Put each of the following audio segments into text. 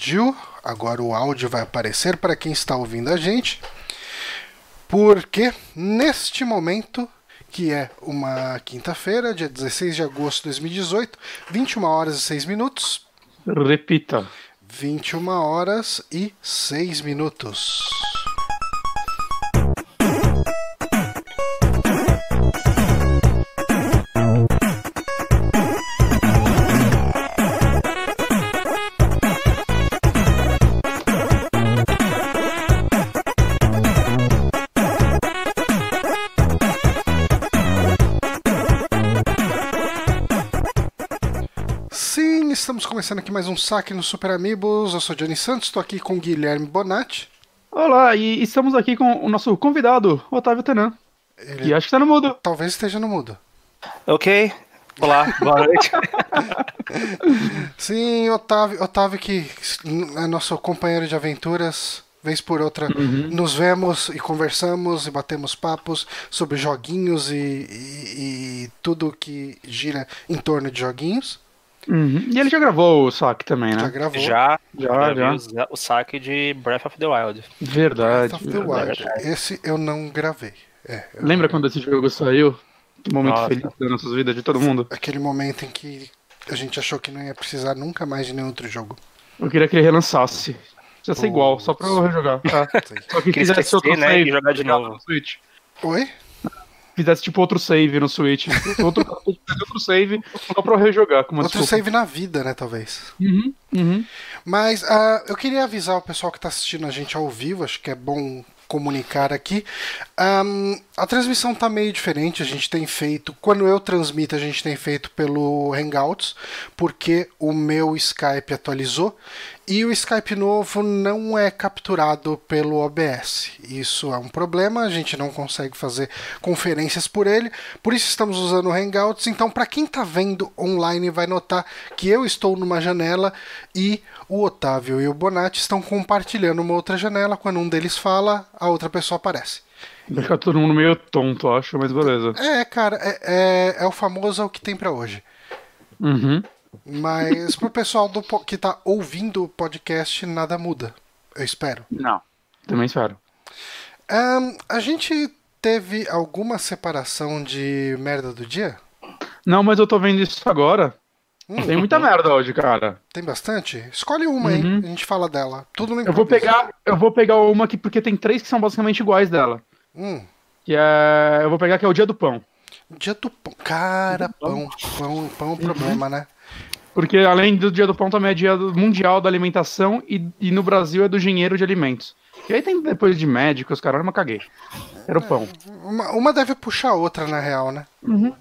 Jill. Agora o áudio vai aparecer para quem está ouvindo a gente. Porque neste momento, que é uma quinta-feira, dia 16 de agosto de 2018, 21 horas e 6 minutos. Repita. 21 horas e 6 minutos. Estamos começando aqui mais um saque no Super Amigos. Eu sou Johnny Santos, estou aqui com Guilherme Bonatti. Olá, e estamos aqui com o nosso convidado, Otávio Tenan. Ele E acho que tá no mudo. talvez esteja no mudo. Ok. Olá, boa noite. Sim, Otávio, Otávio que é nosso companheiro de aventuras. Vez por outra, nos vemos e conversamos e batemos papos sobre joguinhos e, e- e tudo que gira em torno de joguinhos. Uhum. E ele já gravou o saque também, Já né? gravou. Já, Já, já, já. vi o- o saque de Breath of the Wild. Verdade. Breath of the verdade. Wild. Esse eu não gravei. É, eu- Lembra quando esse jogo saiu? Que momento Nossa. feliz das nossas vidas, de todo mundo. aquele momento em que a gente achou que não ia precisar nunca mais de nenhum outro jogo. Eu queria que ele relançasse. Precisa ser igual, só pra eu rejogar. Tá? Só que esquecer, outro né, save. e jogar de novo. No Switch. Oi? Fizesse tipo outro save no Switch. Outro, outro save só pra rejogar. Com uma Outro desculpa. save na vida, né, talvez. Uhum, uhum. Mas ah, eu queria avisar o pessoal que está assistindo a gente ao vivo, acho que é bom comunicar aqui. Ahm, a transmissão tá meio diferente, a gente tem feito, quando eu transmito, a gente tem feito pelo Hangouts, porque o meu Skype atualizou e o Skype novo não é capturado pelo OBS. Isso é um problema, a gente não consegue fazer conferências por ele, por isso estamos usando o Hangouts. Então, para quem está vendo online, vai notar que eu estou numa janela e o Otávio e o Bonatti estão compartilhando uma outra janela. Quando um deles fala, a outra pessoa aparece. Vai ficar todo mundo meio tonto, eu acho, mas beleza. É, cara, é, é, é o famoso é o que tem para hoje. Uhum. Mas pro pessoal do, que tá ouvindo o podcast, nada muda. Eu espero. Não. Também espero. Ahn, a gente teve alguma separação de merda do dia? Não, mas eu tô vendo isso agora. Hum, Tem muita merda hoje, cara. Tem bastante? Escolhe uma, hein? A gente fala dela. Tudo no Eu vou pegar, eu vou pegar uma aqui porque tem três que são basicamente iguais dela. Hum, Que é, eu vou pegar que é o dia do pão. dia do pão. Cara, pão. Pão, pão é um problema, né? Porque além do dia do pão também é dia do mundial da alimentação e, e no Brasil é do dinheiro de alimentos. E aí tem depois de médicos, caralho, mas caguei. Era o pão. Uma, uma deve puxar a outra, na real, né? Uhum.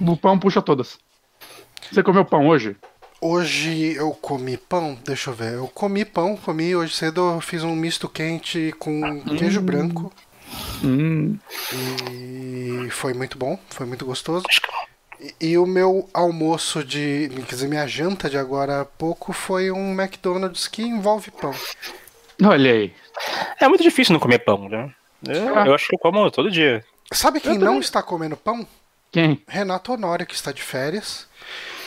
O pão puxa todas. Você comeu pão hoje? Hoje eu comi pão, deixa eu ver. Eu comi pão, comi hoje cedo, eu fiz um misto quente com queijo branco. Hum, E foi muito bom, foi muito gostoso. E, e o meu almoço de. Quer dizer, minha janta de agora há pouco foi um McDonald's que envolve pão. olha aí. É muito difícil não comer pão, né? Eu, Ah. eu acho que eu como todo dia. Sabe quem não está comendo pão? Quem? Renato Honório, que está de férias.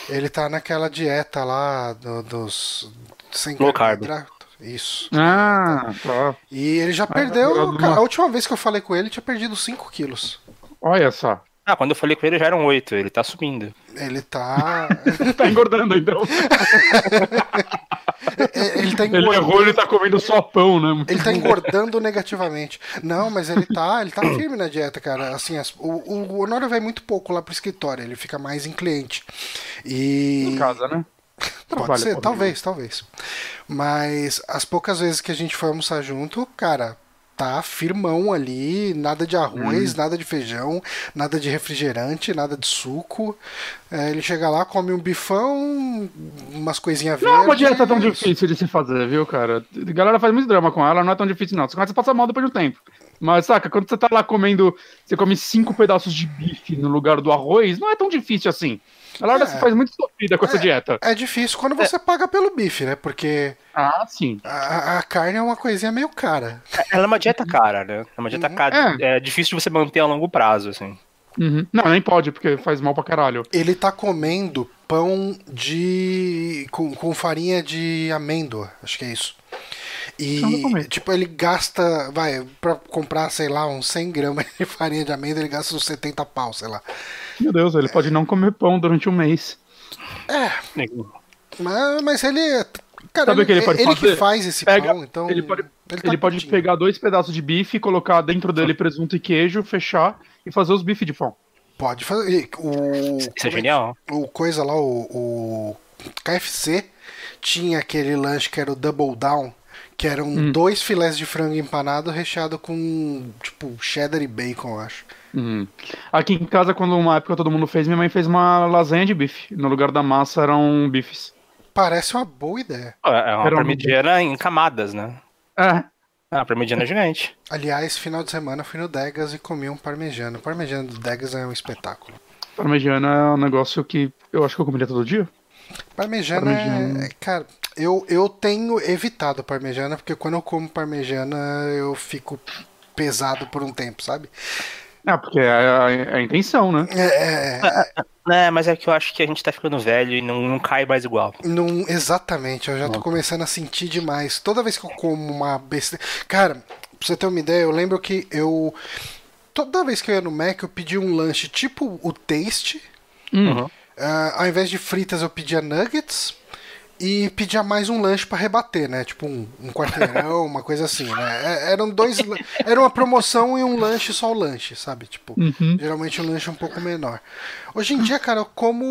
Ele tá naquela dieta lá do- dos. Sem Low carb. Isso. Ah, tá. E ele já eu perdeu. cara, uma- A última vez que eu falei com ele, ele tinha perdido 5 quilos. Olha só. Ah, quando eu falei com ele já eram oito, ele tá subindo. Ele tá. Tá engordando então. ele tá Ele engordando. errou, ele tá comendo só pão, né? Ele tá engordando negativamente. Não, mas ele tá, ele tá firme na dieta, cara. Assim, as- o, o Honório vai muito pouco lá pro escritório, ele fica mais em cliente. E. Em casa, né? Pode Trabalha, ser, talvez, talvez. Mas as poucas vezes que a gente foi almoçar junto, cara, tá firmão ali, nada de arroz, Hum. nada de feijão, nada de refrigerante, nada de suco. É, ele chega lá, come um bifão, umas coisinhas Não é verdes. uma dieta tão é difícil de se fazer, viu, cara? A galera faz muito drama com ela, não é tão difícil, não. Você começa a passar mal depois de um tempo. Mas, saca, quando você tá lá comendo, você come cinco pedaços de bife no lugar do arroz, não é tão difícil assim. A galera É. se faz muito sofrida com essa dieta. É difícil quando você paga pelo bife, né? Porque Ah, sim. a, a carne é uma coisinha meio cara. Ela é uma dieta cara, né? É uma dieta cara. É. difícil de você manter a longo prazo, assim. Uhum. Não, nem pode, porque faz mal pra caralho. Ele tá comendo pão de. com, com farinha de amêndoa, acho que é isso. E, tipo, ele gasta, vai, pra comprar, sei lá, uns 100 gramas de farinha de amêndoa, ele gasta uns 70 pau, sei lá. Meu Deus, ele pode não comer pão durante um mês. É, mas, mas ele. Cara, Sabe o que ele pode que fazer? faz esse Pega- pão, então. ele pode, ele ele tá pode curtindo. pegar dois pedaços de bife, colocar dentro dele presunto e queijo, fechar e fazer os bifes de pão. Pode fazer. O, Isso é genial. o coisa lá, o, o KFC tinha aquele lanche que era o Double Down, que eram Hum. dois filés de frango empanado recheado com, tipo, cheddar e bacon, eu acho. Uhum. Aqui em casa, quando uma época todo mundo fez, minha mãe fez uma lasanha de bife. No lugar da massa eram bifes. Parece uma boa ideia. É uma Era um- parmegiana em camadas, né? É, É uma parmegiana gigante. Aliás, final de semana fui no Degas e comi um parmegiano. O parmegiano do Degas é um espetáculo. parmegiana é um negócio que eu acho que eu comeria todo dia. Parmegiana, Parmegiana. é. Cara, eu, eu tenho evitado parmegiana, porque quando eu como parmegiana eu fico pesado por um tempo, sabe? É, porque é a, é a intenção, né? É, é, é, É, mas é que eu acho que a gente tá ficando velho e não, não cai mais igual. não, exatamente, eu já tô começando a sentir demais. Toda vez que eu como uma besteira. Cara, pra você ter uma ideia, eu lembro que eu. Toda vez que eu ia no Mac, eu pedia um lanche tipo o Taste. Uhum. Ah, ao invés de fritas, eu pedia nuggets e pedia mais um lanche pra rebater, né? Tipo um, um quarteirão, uma coisa assim, né? É- Eram dois. Era uma promoção e um lanche só o lanche, sabe? Tipo, geralmente um lanche um pouco menor. Hoje em dia, cara, como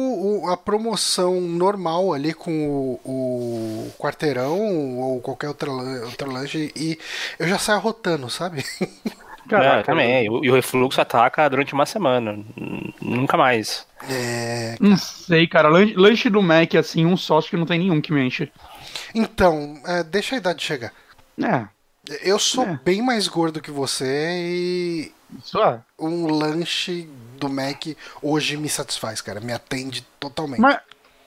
o- a promoção normal ali com o, o quarteirão ou qualquer outro, outro lanche e eu já saio rotando, sabe? é, também. E o, e o refluxo ataca durante uma semana. Nunca mais. É, Não sei, cara. Lanche, lanche do Mac, assim, um só, acho que não tem nenhum que me enche. Então, é, deixa a idade chegar. É, Eu sou É. bem mais gordo que você e isso é. um lanche do Mac hoje me satisfaz, cara. Me atende totalmente. Mas,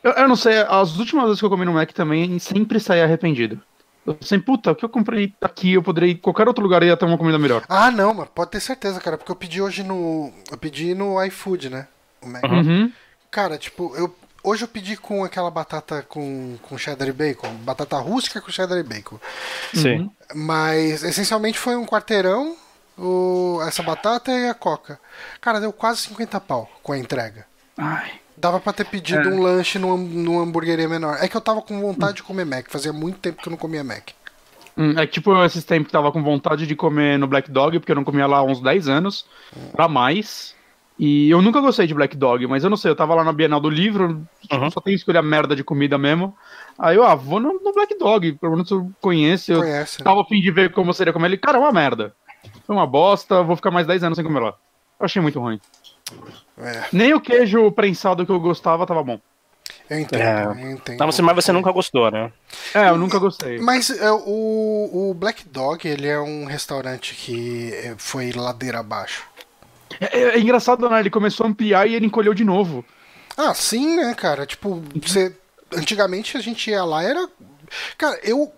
eu, eu não sei, as últimas vezes que eu comi no Mac também, sempre saí arrependido. Eu sempre, puta, o que eu comprei aqui, eu poderia ir em qualquer outro lugar e ia ter uma comida melhor. Ah, não, mas pode ter certeza, cara, porque eu pedi hoje no. Eu pedi no iFood, né? O Mac. Uhum. Cara, tipo, eu. Hoje eu pedi com aquela batata com, com cheddar e bacon. Batata rústica com cheddar e bacon. Sim. Mas essencialmente foi um quarteirão, o, essa batata e a coca. Cara, deu quase 50 pau com a entrega. Ai. Dava pra ter pedido É. um lanche numa, numa hamburgueria menor. É que eu tava com vontade de comer Mac. Fazia muito tempo que eu não comia Mac. Hum, É que, tipo, eu esses tempos tava com vontade de comer no Black Dog, porque eu não comia lá há uns 10 anos, pra mais. E eu nunca gostei de Black Dog, mas eu não sei, eu tava lá na Bienal do Livro, Uhum. só tenho que escolher a merda de comida mesmo. Aí eu, ah, vou no, no Black Dog, pelo menos eu conheço, eu Conhece, né? tava a fim de ver como seria comer ele. Cara, é uma merda. Foi uma bosta, vou ficar mais 10 anos sem comer lá. Eu achei muito ruim. É, Nem o queijo prensado que eu gostava tava bom. eu entendo, É. eu entendo. Não, você, mas você nunca gostou, né? É, eu nunca gostei. Mas é, o, o Black Dog, ele é um restaurante que é, foi ladeira abaixo. É, é engraçado, né? Ele começou a ampliar e ele encolheu de novo. Ah, sim, né, cara? Tipo, você. Antigamente a gente ia lá, era. Cara, eu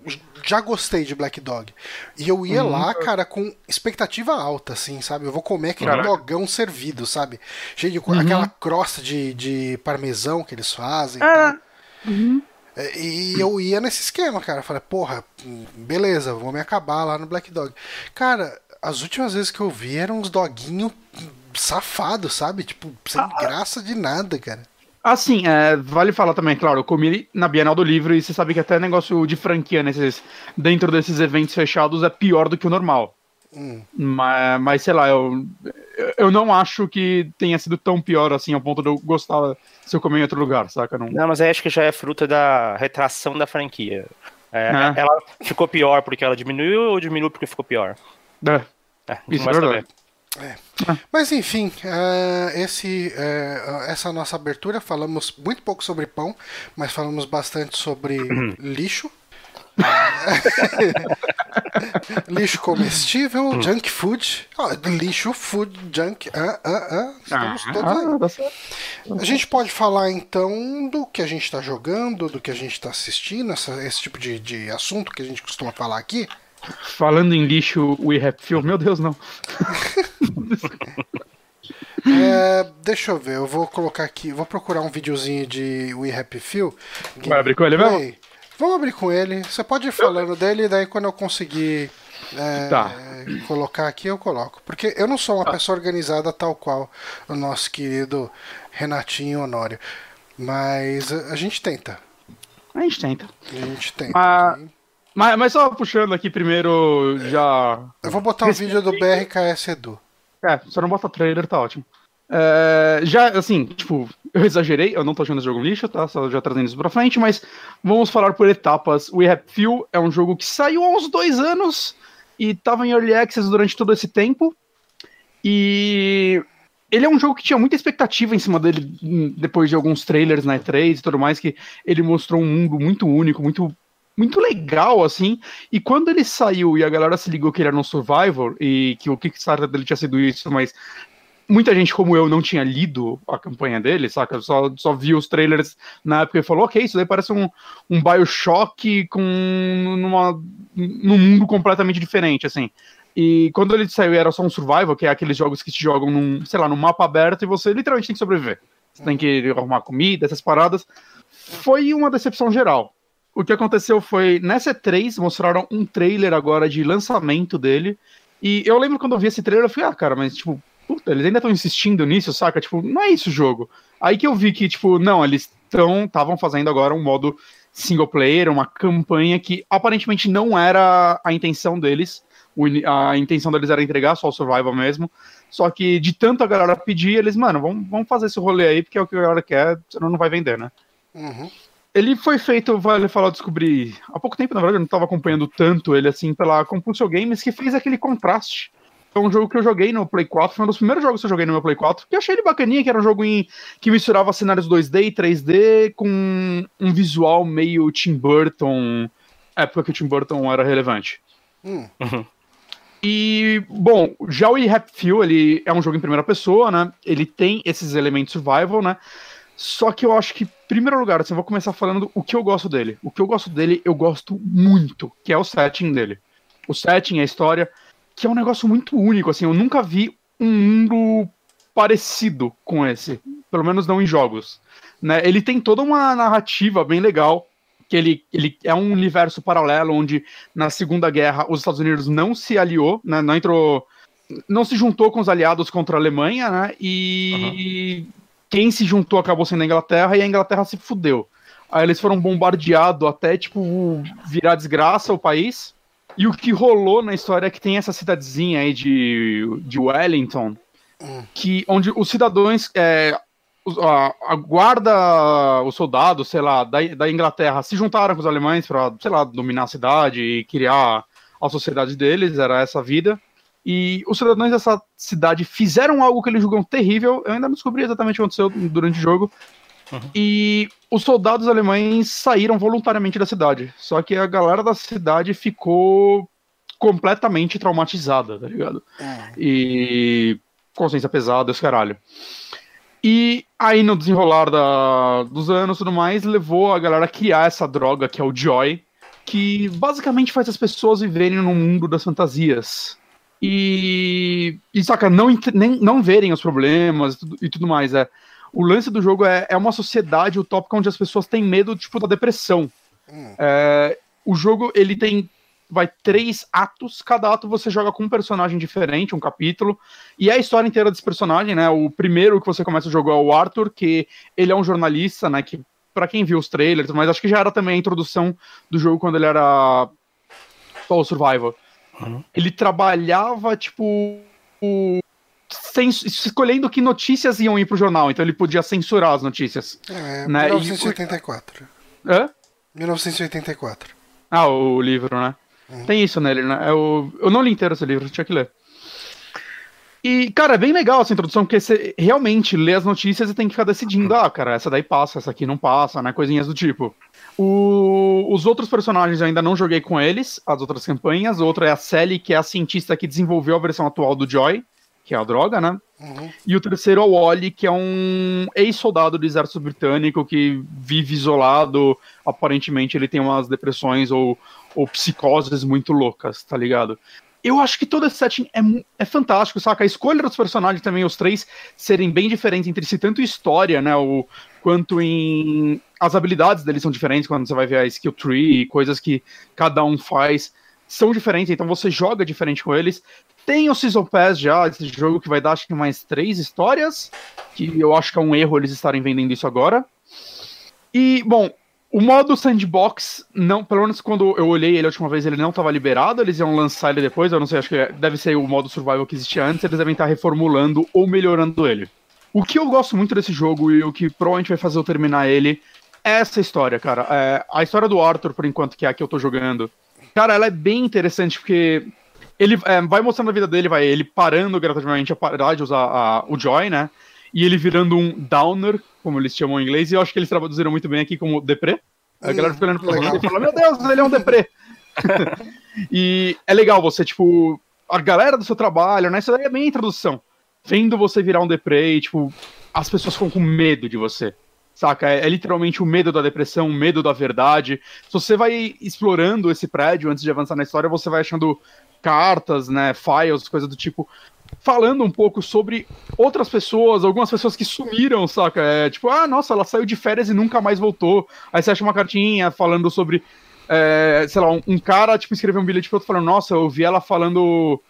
já gostei de Black Dog. E eu ia lá, cara, com expectativa alta, assim, sabe? Eu vou comer aquele Caraca. dogão servido, sabe? Cheio de co- aquela crosta de, de parmesão que eles fazem. e Ah. tal. É, E eu ia nesse esquema, cara. Eu Falei, porra, hum, beleza, vou me acabar lá no Black Dog. Cara, as últimas vezes que eu vi eram uns doguinhos safados, sabe? Tipo, sem graça de nada, cara. Assim, é, vale falar também, claro, eu comi ele na Bienal do Livro e você sabe que até negócio de franquia nesses, dentro desses eventos fechados é pior do que o normal. Hum. Mas, mas sei lá, eu, eu não acho que tenha sido tão pior assim ao ponto de eu gostar se eu comer em outro lugar, saca? Não, Não, mas aí acho que já é fruta da retração da franquia. É, É. Ela ficou pior porque ela diminuiu ou diminuiu porque ficou pior? É, É, Isso é verdade. saber. Mas enfim, é, esse, é, essa nossa abertura falamos muito pouco sobre pão, mas falamos bastante sobre lixo. lixo comestível, junk food, Ó, lixo, food, junk. Ah, ah, ah, estamos todos aí. ah, tá. A gente pode falar então do que a gente está jogando, do que a gente está assistindo, essa- esse tipo de, de assunto que a gente costuma falar aqui. Falando em lixo, We Have Film, meu Deus, não. É, deixa eu ver, eu vou colocar aqui, vou procurar um videozinho de We Happy Few. Vai abrir com ele mesmo? Vamos abrir com ele. Você pode ir falando dele, daí quando eu conseguir é, tá. colocar aqui, eu coloco. Porque eu não sou uma ah. pessoa organizada tal qual o nosso querido Renatinho Honório. Mas a, gente tenta. A gente tenta. A gente tenta. Mas, mas, mas só puxando aqui primeiro, já. Eu vou botar o um vídeo do BRKS Edu. É, só não bota trailer, tá ótimo. É, já, assim, tipo, eu exagerei, eu não tô achando esse jogo lixo, tá? Só já trazendo isso pra frente, mas vamos falar por etapas. We Have Few é um jogo que saiu há uns dois anos e tava em Early Access durante todo esse tempo. E ele é um jogo que tinha muita expectativa em cima dele depois de alguns trailers na E3 e tudo mais, que ele mostrou um mundo muito único, muito muito legal, assim. E quando ele saiu e a galera se ligou que ele era um Survivor e que o Kickstarter dele tinha sido isso, mas muita gente como eu não tinha lido a campanha dele, saca? Só, só vi os trailers na época e falou, ok, isso daí parece um, um Bioshock com numa, num mundo completamente diferente, assim. E quando ele saiu era só um survival, que é aqueles jogos que te jogam num, sei lá, num mapa aberto e você literalmente tem que sobreviver. Você tem que arrumar comida, essas paradas. Foi uma decepção geral. O que aconteceu foi, nessa E3, mostraram um trailer agora de lançamento dele. E eu lembro quando eu vi esse trailer, eu falei, ah, cara, mas tipo, puta, eles ainda estão insistindo nisso, saca? Tipo, não é isso o jogo. Aí que eu vi que, tipo, não, eles estavam fazendo agora um modo single player, uma campanha que aparentemente não era a intenção deles. A intenção deles era entregar só o survival mesmo. Só que de tanto a galera pedir, eles, mano, vamos, vamos fazer esse rolê aí, porque é o que a galera quer, senão não vai vender, né? Uhum. Ele foi feito, vale falar, descobri há pouco tempo, na verdade, eu não estava acompanhando tanto ele assim pela Compulsion Games, que fez aquele contraste é um jogo que eu joguei no Play 4, foi um dos primeiros jogos que eu joguei no meu Play 4, que eu achei ele bacaninha, que era um jogo em, que misturava cenários 2D e 3D com um visual meio Tim Burton, época que o Tim Burton era relevante. Hum. Uhum. E, bom, já o Few, ele é um jogo em primeira pessoa, né? Ele tem esses elementos survival, né? Só que eu acho que, em primeiro lugar, assim, eu vou começar falando o que eu gosto dele. O que eu gosto dele, eu gosto muito, que é o setting dele. O setting, a história, que é um negócio muito único, assim, eu nunca vi um mundo parecido com esse, pelo menos não em jogos. Né? Ele tem toda uma narrativa bem legal, que ele, ele é um universo paralelo onde na Segunda Guerra os Estados Unidos não se aliou, né? não entrou, não se juntou com os aliados contra a Alemanha, né? E uhum. Quem se juntou acabou sendo a Inglaterra e a Inglaterra se fudeu. Aí eles foram bombardeados até tipo virar desgraça o país. E o que rolou na história é que tem essa cidadezinha aí de, de Wellington, hum. que, onde os cidadãos, é, a, a, guarda, os soldados, sei lá, da, da Inglaterra se juntaram com os alemães para, sei lá, dominar a cidade e criar a sociedade deles, era essa vida. E os cidadãos dessa cidade fizeram algo que eles julgam terrível. Eu ainda não descobri exatamente o que aconteceu durante o jogo, Uhum. E os soldados alemães saíram voluntariamente da cidade. Só que a galera da cidade ficou completamente traumatizada, tá ligado? É. E consciência pesada, esse caralho. E aí, no desenrolar da, dos anos e tudo mais, levou a galera a criar essa droga que é o Joy, que basicamente faz as pessoas viverem no mundo das fantasias. E, e saca, não, nem, não verem os problemas e tudo, e tudo mais. É o lance do jogo é, é uma sociedade utópica onde as pessoas têm medo, tipo, da depressão. Hum. É, o jogo, ele tem vai três atos, cada ato você joga com um personagem diferente, um capítulo, e é a história inteira desse personagem, né? O primeiro que você começa o jogo é o Arthur, que ele é um jornalista, né? Que para quem viu os trailers, mas acho que já era também a introdução do jogo quando ele era o Survivor. Uhum. Ele trabalhava, tipo, escolhendo que notícias iam ir pro jornal, então ele podia censurar as notícias. É, né? 1984. E... Hã? 1984. Ah, o livro, né? Uhum. Tem isso nele, né? Eu, é eu não li inteiro esse livro, tinha que ler. E, cara, é bem legal essa introdução, porque você realmente lê as notícias e tem que ficar decidindo, ah, cara, essa daí passa, essa aqui não passa, né? Coisinhas do tipo. O... Os outros personagens eu ainda não joguei com eles, as outras campanhas. Outra é a Sally, que é a cientista que desenvolveu a versão atual do Joy que é a droga, né? Uhum. E o terceiro é o Wally, que é um ex-soldado do exército britânico que vive isolado. Aparentemente ele tem umas depressões ou, ou psicoses muito loucas, tá ligado? Eu acho que todo esse setting é, é fantástico, saca? A escolha dos personagens também, os três serem bem diferentes entre si, tanto história, né? O, quanto em. As habilidades deles são diferentes quando você vai ver a skill tree e coisas que cada um faz são diferentes, então você joga diferente com eles. Tem o Season Pass já, esse jogo que vai dar acho que mais três histórias, que eu acho que é um erro eles estarem vendendo isso agora. E, bom, o modo sandbox, não, pelo menos quando eu olhei ele a última vez, ele não estava liberado, eles iam lançar ele depois, eu não sei, acho que deve ser o modo survival que existia antes, eles devem estar reformulando ou melhorando ele. O que eu gosto muito desse jogo e o que provavelmente vai fazer eu terminar ele é essa história, cara. É, a história do Arthur, por enquanto, que é a que eu tô jogando, cara, ela é bem interessante porque ele é, vai mostrando a vida dele, vai ele parando gradativamente a parar de usar a, o Joy, né? E ele virando um downer, como eles chamam em inglês, e eu acho que eles traduziram muito bem aqui como deprê. A hum, galera fica olhando pra ele e fala, meu Deus, ele é um deprê. e é legal você, tipo, a galera do seu trabalho, né? Isso daí é bem introdução. Vendo você virar um deprê e, tipo, as pessoas ficam com medo de você. Saca? É, é, literalmente o medo da depressão, o medo da verdade. Se você vai explorando esse prédio antes de avançar na história, você vai achando cartas, né, files, coisas do tipo, falando um pouco sobre outras pessoas, algumas pessoas que sumiram, saca? É, tipo, ah, nossa, ela saiu de férias e nunca mais voltou. Aí você acha uma cartinha falando sobre, é, sei lá, um, um, cara, tipo, escreveu um bilhete pro outro falando, nossa, eu vi ela falando.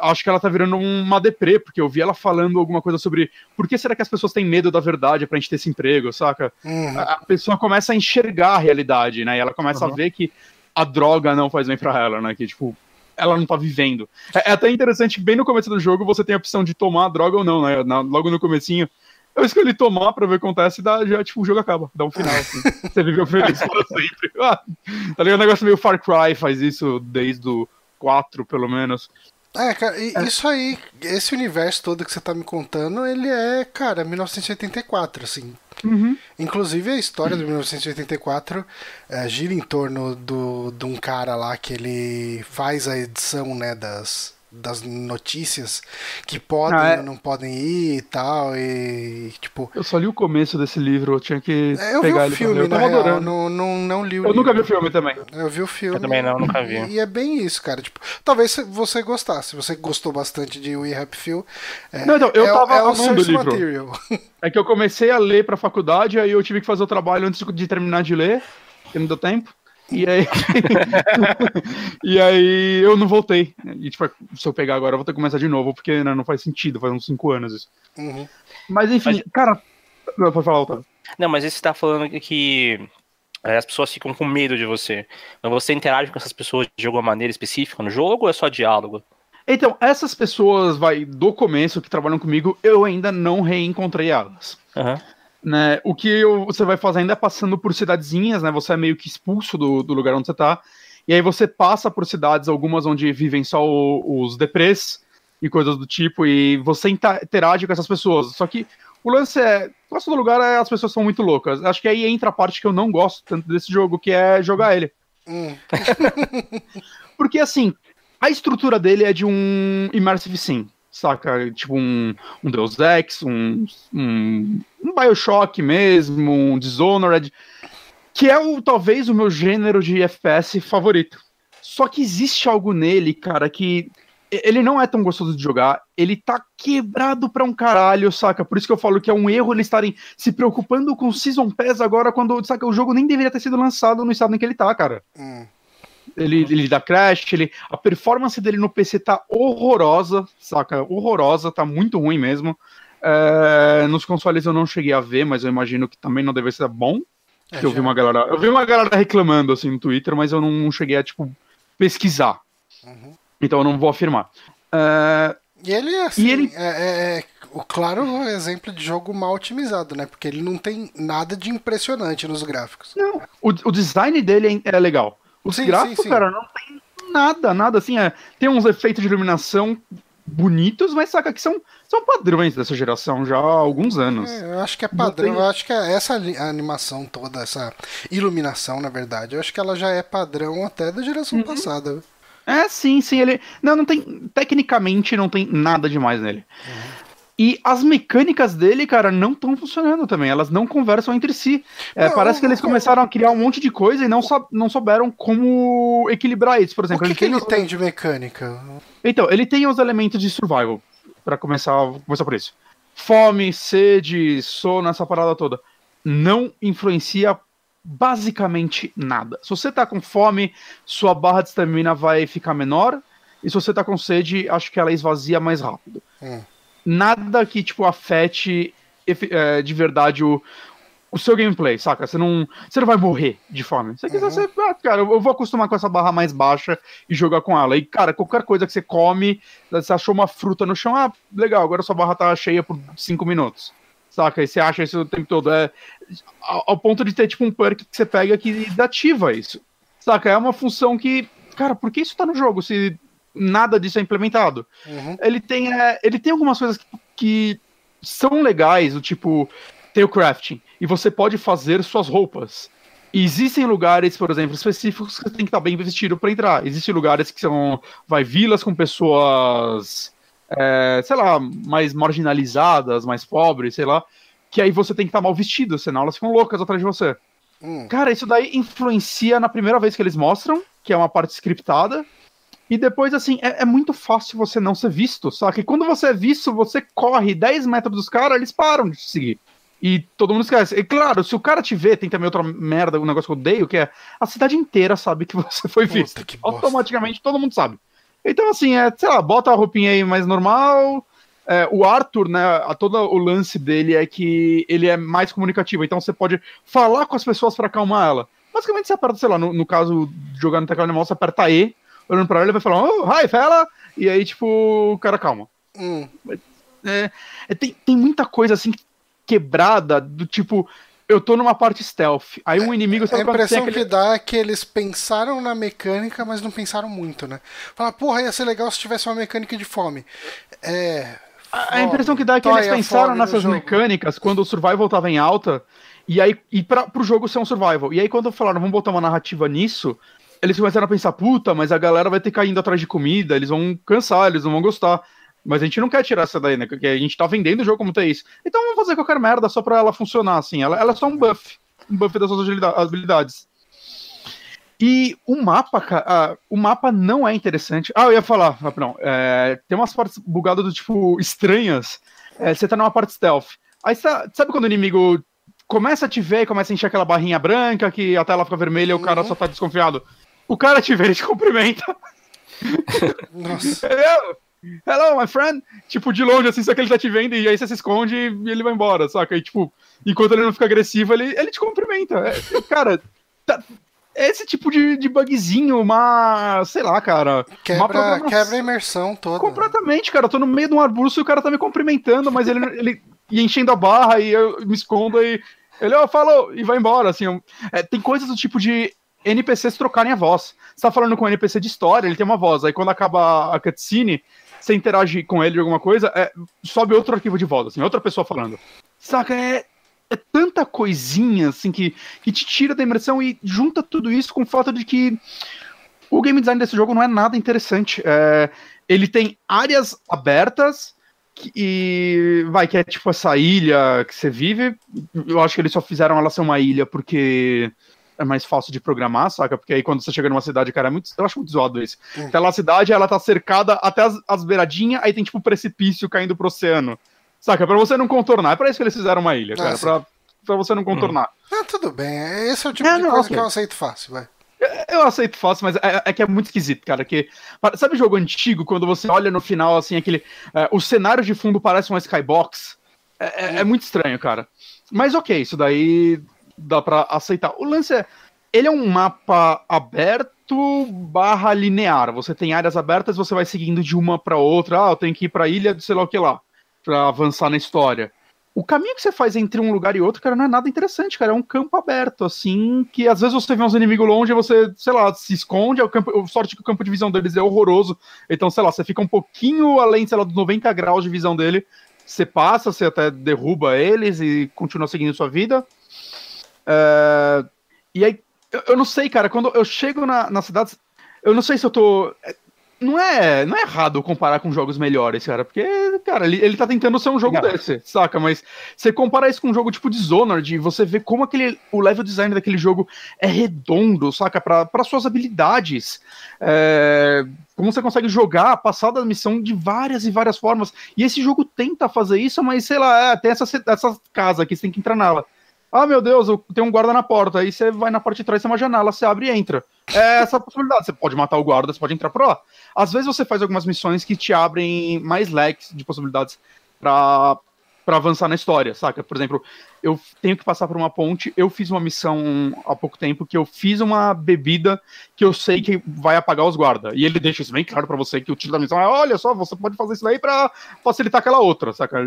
Acho que ela tá virando uma deprê, porque eu vi ela falando alguma coisa sobre por que será que as pessoas têm medo da verdade pra gente ter esse emprego, saca? Uhum. A, a, pessoa começa a enxergar a realidade, né? E ela começa uhum. a ver que a droga não faz bem pra ela, né? Que, tipo, ela não tá vivendo. É, é, até interessante, bem no começo do jogo, você tem a opção de tomar a droga ou não, né? Na, logo no comecinho. Eu escolhi tomar pra ver o que acontece e dá, já, tipo, o jogo acaba, dá um final, assim. você viveu feliz para sempre. Ah, tá ligado? O negócio meio Far Cry faz isso desde o 4, pelo menos. É, cara, é. isso aí, esse universo todo que você tá me contando, ele é, cara, 1984, assim. Uhum. Inclusive a história do 1984 é, gira em torno do, de um cara lá que ele faz a edição né, das, das notícias que podem ah, é. ou não podem ir e tal. E, tipo. Eu só li o começo desse livro, eu tinha que. É, eu pegar vi o filme, eu tava real, não, não, não li o Eu livro. nunca vi o filme também. Eu vi o filme. Eu também não, nunca vi. E, é bem isso, cara. Tipo, talvez você gostasse. Você gostou bastante de We Happy Few. É, não, então, eu é, tava é amando o livro. Material. É que eu comecei a ler pra faculdade, aí eu tive que fazer o trabalho antes de terminar de ler, porque não deu tempo. E aí. e aí eu não voltei. E tipo, se eu pegar agora, eu vou ter que começar de novo, porque né, não faz sentido, faz uns 5 anos isso. Uhum. Mas enfim, mas... cara. Pode falar, Otávio. Não, mas esse tá falando que é, as pessoas ficam com medo de você. Mas você interage com essas pessoas de alguma maneira específica no jogo ou é só diálogo? Então, essas pessoas, vai, do começo que trabalham comigo, eu ainda não reencontrei elas. Uhum. Né? O que você vai fazendo é passando por cidadezinhas, né? Você é meio que expulso do, do lugar onde você tá. E aí você passa por cidades, algumas onde vivem só o, os deprês e coisas do tipo, e você interage com essas pessoas. Só que o lance é. O lance do lugar é as pessoas são muito loucas. Acho que aí entra a parte que eu não gosto tanto desse jogo, que é jogar ele. Hum. Porque assim, a estrutura dele é de um Immersive Sim saca? Tipo um, um Deus Ex, um, um, um Bioshock mesmo, um Dishonored, que é o, talvez o meu gênero de FPS favorito. Só que existe algo nele, cara, que ele não é tão gostoso de jogar, ele tá quebrado pra um caralho, saca? Por isso que eu falo que é um erro eles estarem se preocupando com Season Pass agora, quando, saca, o jogo nem deveria ter sido lançado no estado em que ele tá, cara. Hum. Ele, ele dá crash, ele, a performance dele no PC tá horrorosa, saca? Horrorosa, tá muito ruim mesmo. É, nos consoles eu não cheguei a ver, mas eu imagino que também não deve ser bom. É, eu vi uma galera, eu vi uma galera reclamando assim no Twitter, mas eu não cheguei a tipo pesquisar. Uhum. Então eu não vou afirmar. É, e ele assim, e ele... É, é, é, o claro exemplo de jogo mal otimizado, né? Porque ele não tem nada de impressionante nos gráficos. Não, o, o design dele é, é legal. Os sim, gráficos, sim, sim. cara, não tem nada, nada assim. É, tem uns efeitos de iluminação bonitos, mas saca que são, são padrões dessa geração já há alguns anos. É, eu acho que é padrão, eu acho que é essa animação toda, essa iluminação, na verdade, eu acho que ela já é padrão até da geração uhum. passada. É, sim, sim, ele. Não, não tem. Tecnicamente não tem nada demais nele. Uhum. E as mecânicas dele, cara, não estão funcionando também. Elas não conversam entre si. É, Não, parece que eles o- começaram a criar um monte de coisa e não, sou- não souberam como equilibrar isso. Por O exemplo, que, que ele os- tem de mecânica? Então, ele tem os elementos de survival, Pra começar, começar por isso. Fome, sede, sono, essa parada toda. Não influencia basicamente nada. Se você tá com fome, sua barra de estamina vai ficar menor. E se você tá com sede, acho que ela esvazia mais rápido. Hum. Nada que, tipo, afete é, de verdade o, o seu gameplay, saca? Você não, você não vai morrer de fome. Se você quiser, Uhum. você, ah, cara, eu eu vou acostumar com essa barra mais baixa e jogar com ela. E, cara, qualquer coisa que você come, você achou uma fruta no chão, ah, legal, agora sua barra tá cheia por 5 minutos. Saca? E você acha isso o tempo todo. É, ao, ao ponto de ter, tipo, um perk que você pega que ativa isso. Saca? É uma função que. Cara, por que isso tá no jogo se nada disso é implementado? Uhum. ele tem, é, ele tem algumas coisas que, que são legais, o tipo, tem o crafting, e você pode fazer suas roupas. E existem lugares, por exemplo, específicos que você tem que estar bem vestido para entrar. Existem lugares que são, vai, vilas com pessoas, é, sei lá, mais marginalizadas, mais pobres, sei lá, que aí você tem que estar mal vestido, senão elas ficam loucas atrás de você. Hum. Cara, isso daí influencia na primeira vez que eles mostram, que é uma parte scriptada. E depois, assim, é, é muito fácil você não ser visto, saca? E quando você é visto, você corre 10 metros dos caras, eles param de te seguir. E todo mundo esquece. E claro, se o cara te vê, tem também outra merda, um negócio que eu odeio, que é a cidade inteira sabe que você foi visto. que. Automaticamente todo mundo sabe. Então, assim, é, sei lá, bota a roupinha aí mais normal. É, o Arthur, né, a, todo o lance dele é que ele é mais comunicativo, então você pode falar com as pessoas pra acalmar ela. Basicamente você aperta, sei lá, no, no caso de jogar no teclado animal, você aperta E, olhando pra ela, ele vai falar, oh, hi, fella, e aí, tipo, o cara calma. Hum. É, é, tem, tem muita coisa assim quebrada, do tipo, eu tô numa parte stealth, aí um inimigo A sabe quando impressão tem aquele- que dá é que eles pensaram na mecânica, mas não pensaram muito, né? Fala, porra, ia ser legal se tivesse uma mecânica de fome. É. A a impressão que dá é que eles pensaram fome nessas mecânicas quando o survival tava em alta, e aí e pra, pro jogo ser um survival. E aí quando falaram, vamos botar uma narrativa nisso, eles começaram a pensar, puta, mas a galera vai ter que ir indo atrás de comida, eles vão cansar, eles não vão gostar. Mas a gente não quer tirar essa daí, né? Porque a gente tá vendendo o jogo como tem isso. Então vamos fazer qualquer merda só pra ela funcionar, assim. Ela, ela é só um buff. Um buff das suas habilidades. E o mapa, cara, ah, o mapa não é interessante. Ah, eu ia falar, rapidão. É, tem umas partes bugadas do tipo estranhas. É, você tá numa parte stealth. Aí você tá- sabe quando o inimigo começa a te ver e começa a encher aquela barrinha branca que a tela fica vermelha e o cara Uhum. só tá desconfiado? O cara te vê, ele te cumprimenta. Nossa. Hello, hello, my friend. Tipo, de longe, assim, só que ele tá te vendo e aí você se esconde e ele vai embora, saca? E, tipo, enquanto ele não fica agressivo, ele, ele te cumprimenta. É, cara, tá- esse tipo de, de bugzinho, uma. sei lá, cara. Quebra, quebra a imersão toda. Completamente, cara. Eu tô no meio de um arbusto e o cara tá me cumprimentando, mas ele, ele e enchendo a barra e eu me escondo e ele, ó, falou, e vai embora, assim. é, tem coisas do tipo de NPCs trocarem a voz. Você tá falando com um NPC de história, ele tem uma voz. Aí quando acaba a cutscene, você interage com ele de alguma coisa, é, sobe outro arquivo de voz, assim, outra pessoa falando. Saca? É, é tanta coisinha, assim, que, que te tira da imersão e junta tudo isso com o fato de que o game design desse jogo não é nada interessante. É, ele tem áreas abertas e vai que é tipo essa ilha que você vive. Eu acho que eles só fizeram ela ser uma ilha porque é mais fácil de programar, saca? Porque aí quando você chega numa cidade, cara, é muito, eu acho muito zoado isso. Hum. Aquela cidade, ela tá cercada até as, as beiradinhas, aí tem tipo um precipício caindo pro oceano. Saca? Pra você não contornar. É pra isso que eles fizeram uma ilha, Ah, cara. sim. Pra, pra você não contornar. Ah, tudo bem. Esse é o tipo É, de não, coisa ok. que eu aceito fácil, vai. Eu aceito fácil, mas é, é que é muito esquisito, cara. Que, sabe jogo antigo, quando você olha no final, assim, aquele. é, o cenário de fundo parece uma skybox? É, é- é muito estranho, cara. Mas ok, isso daí dá pra aceitar. O lance é. Ele é um mapa aberto barra linear. Você tem áreas abertas, você vai seguindo de uma pra outra. Ah, eu tenho que ir pra ilha de sei lá o que lá. Pra avançar na história. O caminho que você faz entre um lugar e outro, cara, não é nada interessante, cara. É um campo aberto, assim, que às vezes você vê uns inimigos longe e você, sei lá, se esconde. É o campo, sorte que o campo de visão deles é horroroso. Então, sei lá, você fica um pouquinho além, sei lá, dos 90 graus de visão dele. Você passa, você até derruba eles e continua seguindo sua vida. É, E aí, eu, eu não sei, cara, quando eu chego na, nas cidades, eu não sei se eu tô. é, não é, não é errado comparar com jogos melhores, cara, porque, cara, ele, ele tá tentando ser um jogo desse, saca? Mas você comparar isso com um jogo tipo Dishonored, você vê como aquele, o level design daquele jogo é redondo, saca? Para suas habilidades. É, como você consegue jogar, passar da missão de várias e várias formas. E esse jogo tenta fazer isso, mas sei lá, é, tem essa, essa casa aqui, você tem que entrar nela. Ah, meu Deus, tem um guarda na porta. Aí você vai na parte de trás, tem uma janela, você abre e entra. É essa possibilidade. Você pode matar o guarda, você pode entrar por lá. Às vezes você faz algumas missões que te abrem mais leques de possibilidades para para avançar na história, saca? Por exemplo, eu tenho que passar por uma ponte, eu fiz uma missão há pouco tempo que eu fiz uma bebida que eu sei que vai apagar os guardas. E ele deixa isso bem claro para você que o título da missão é: olha só, você pode fazer isso daí para facilitar aquela outra, saca?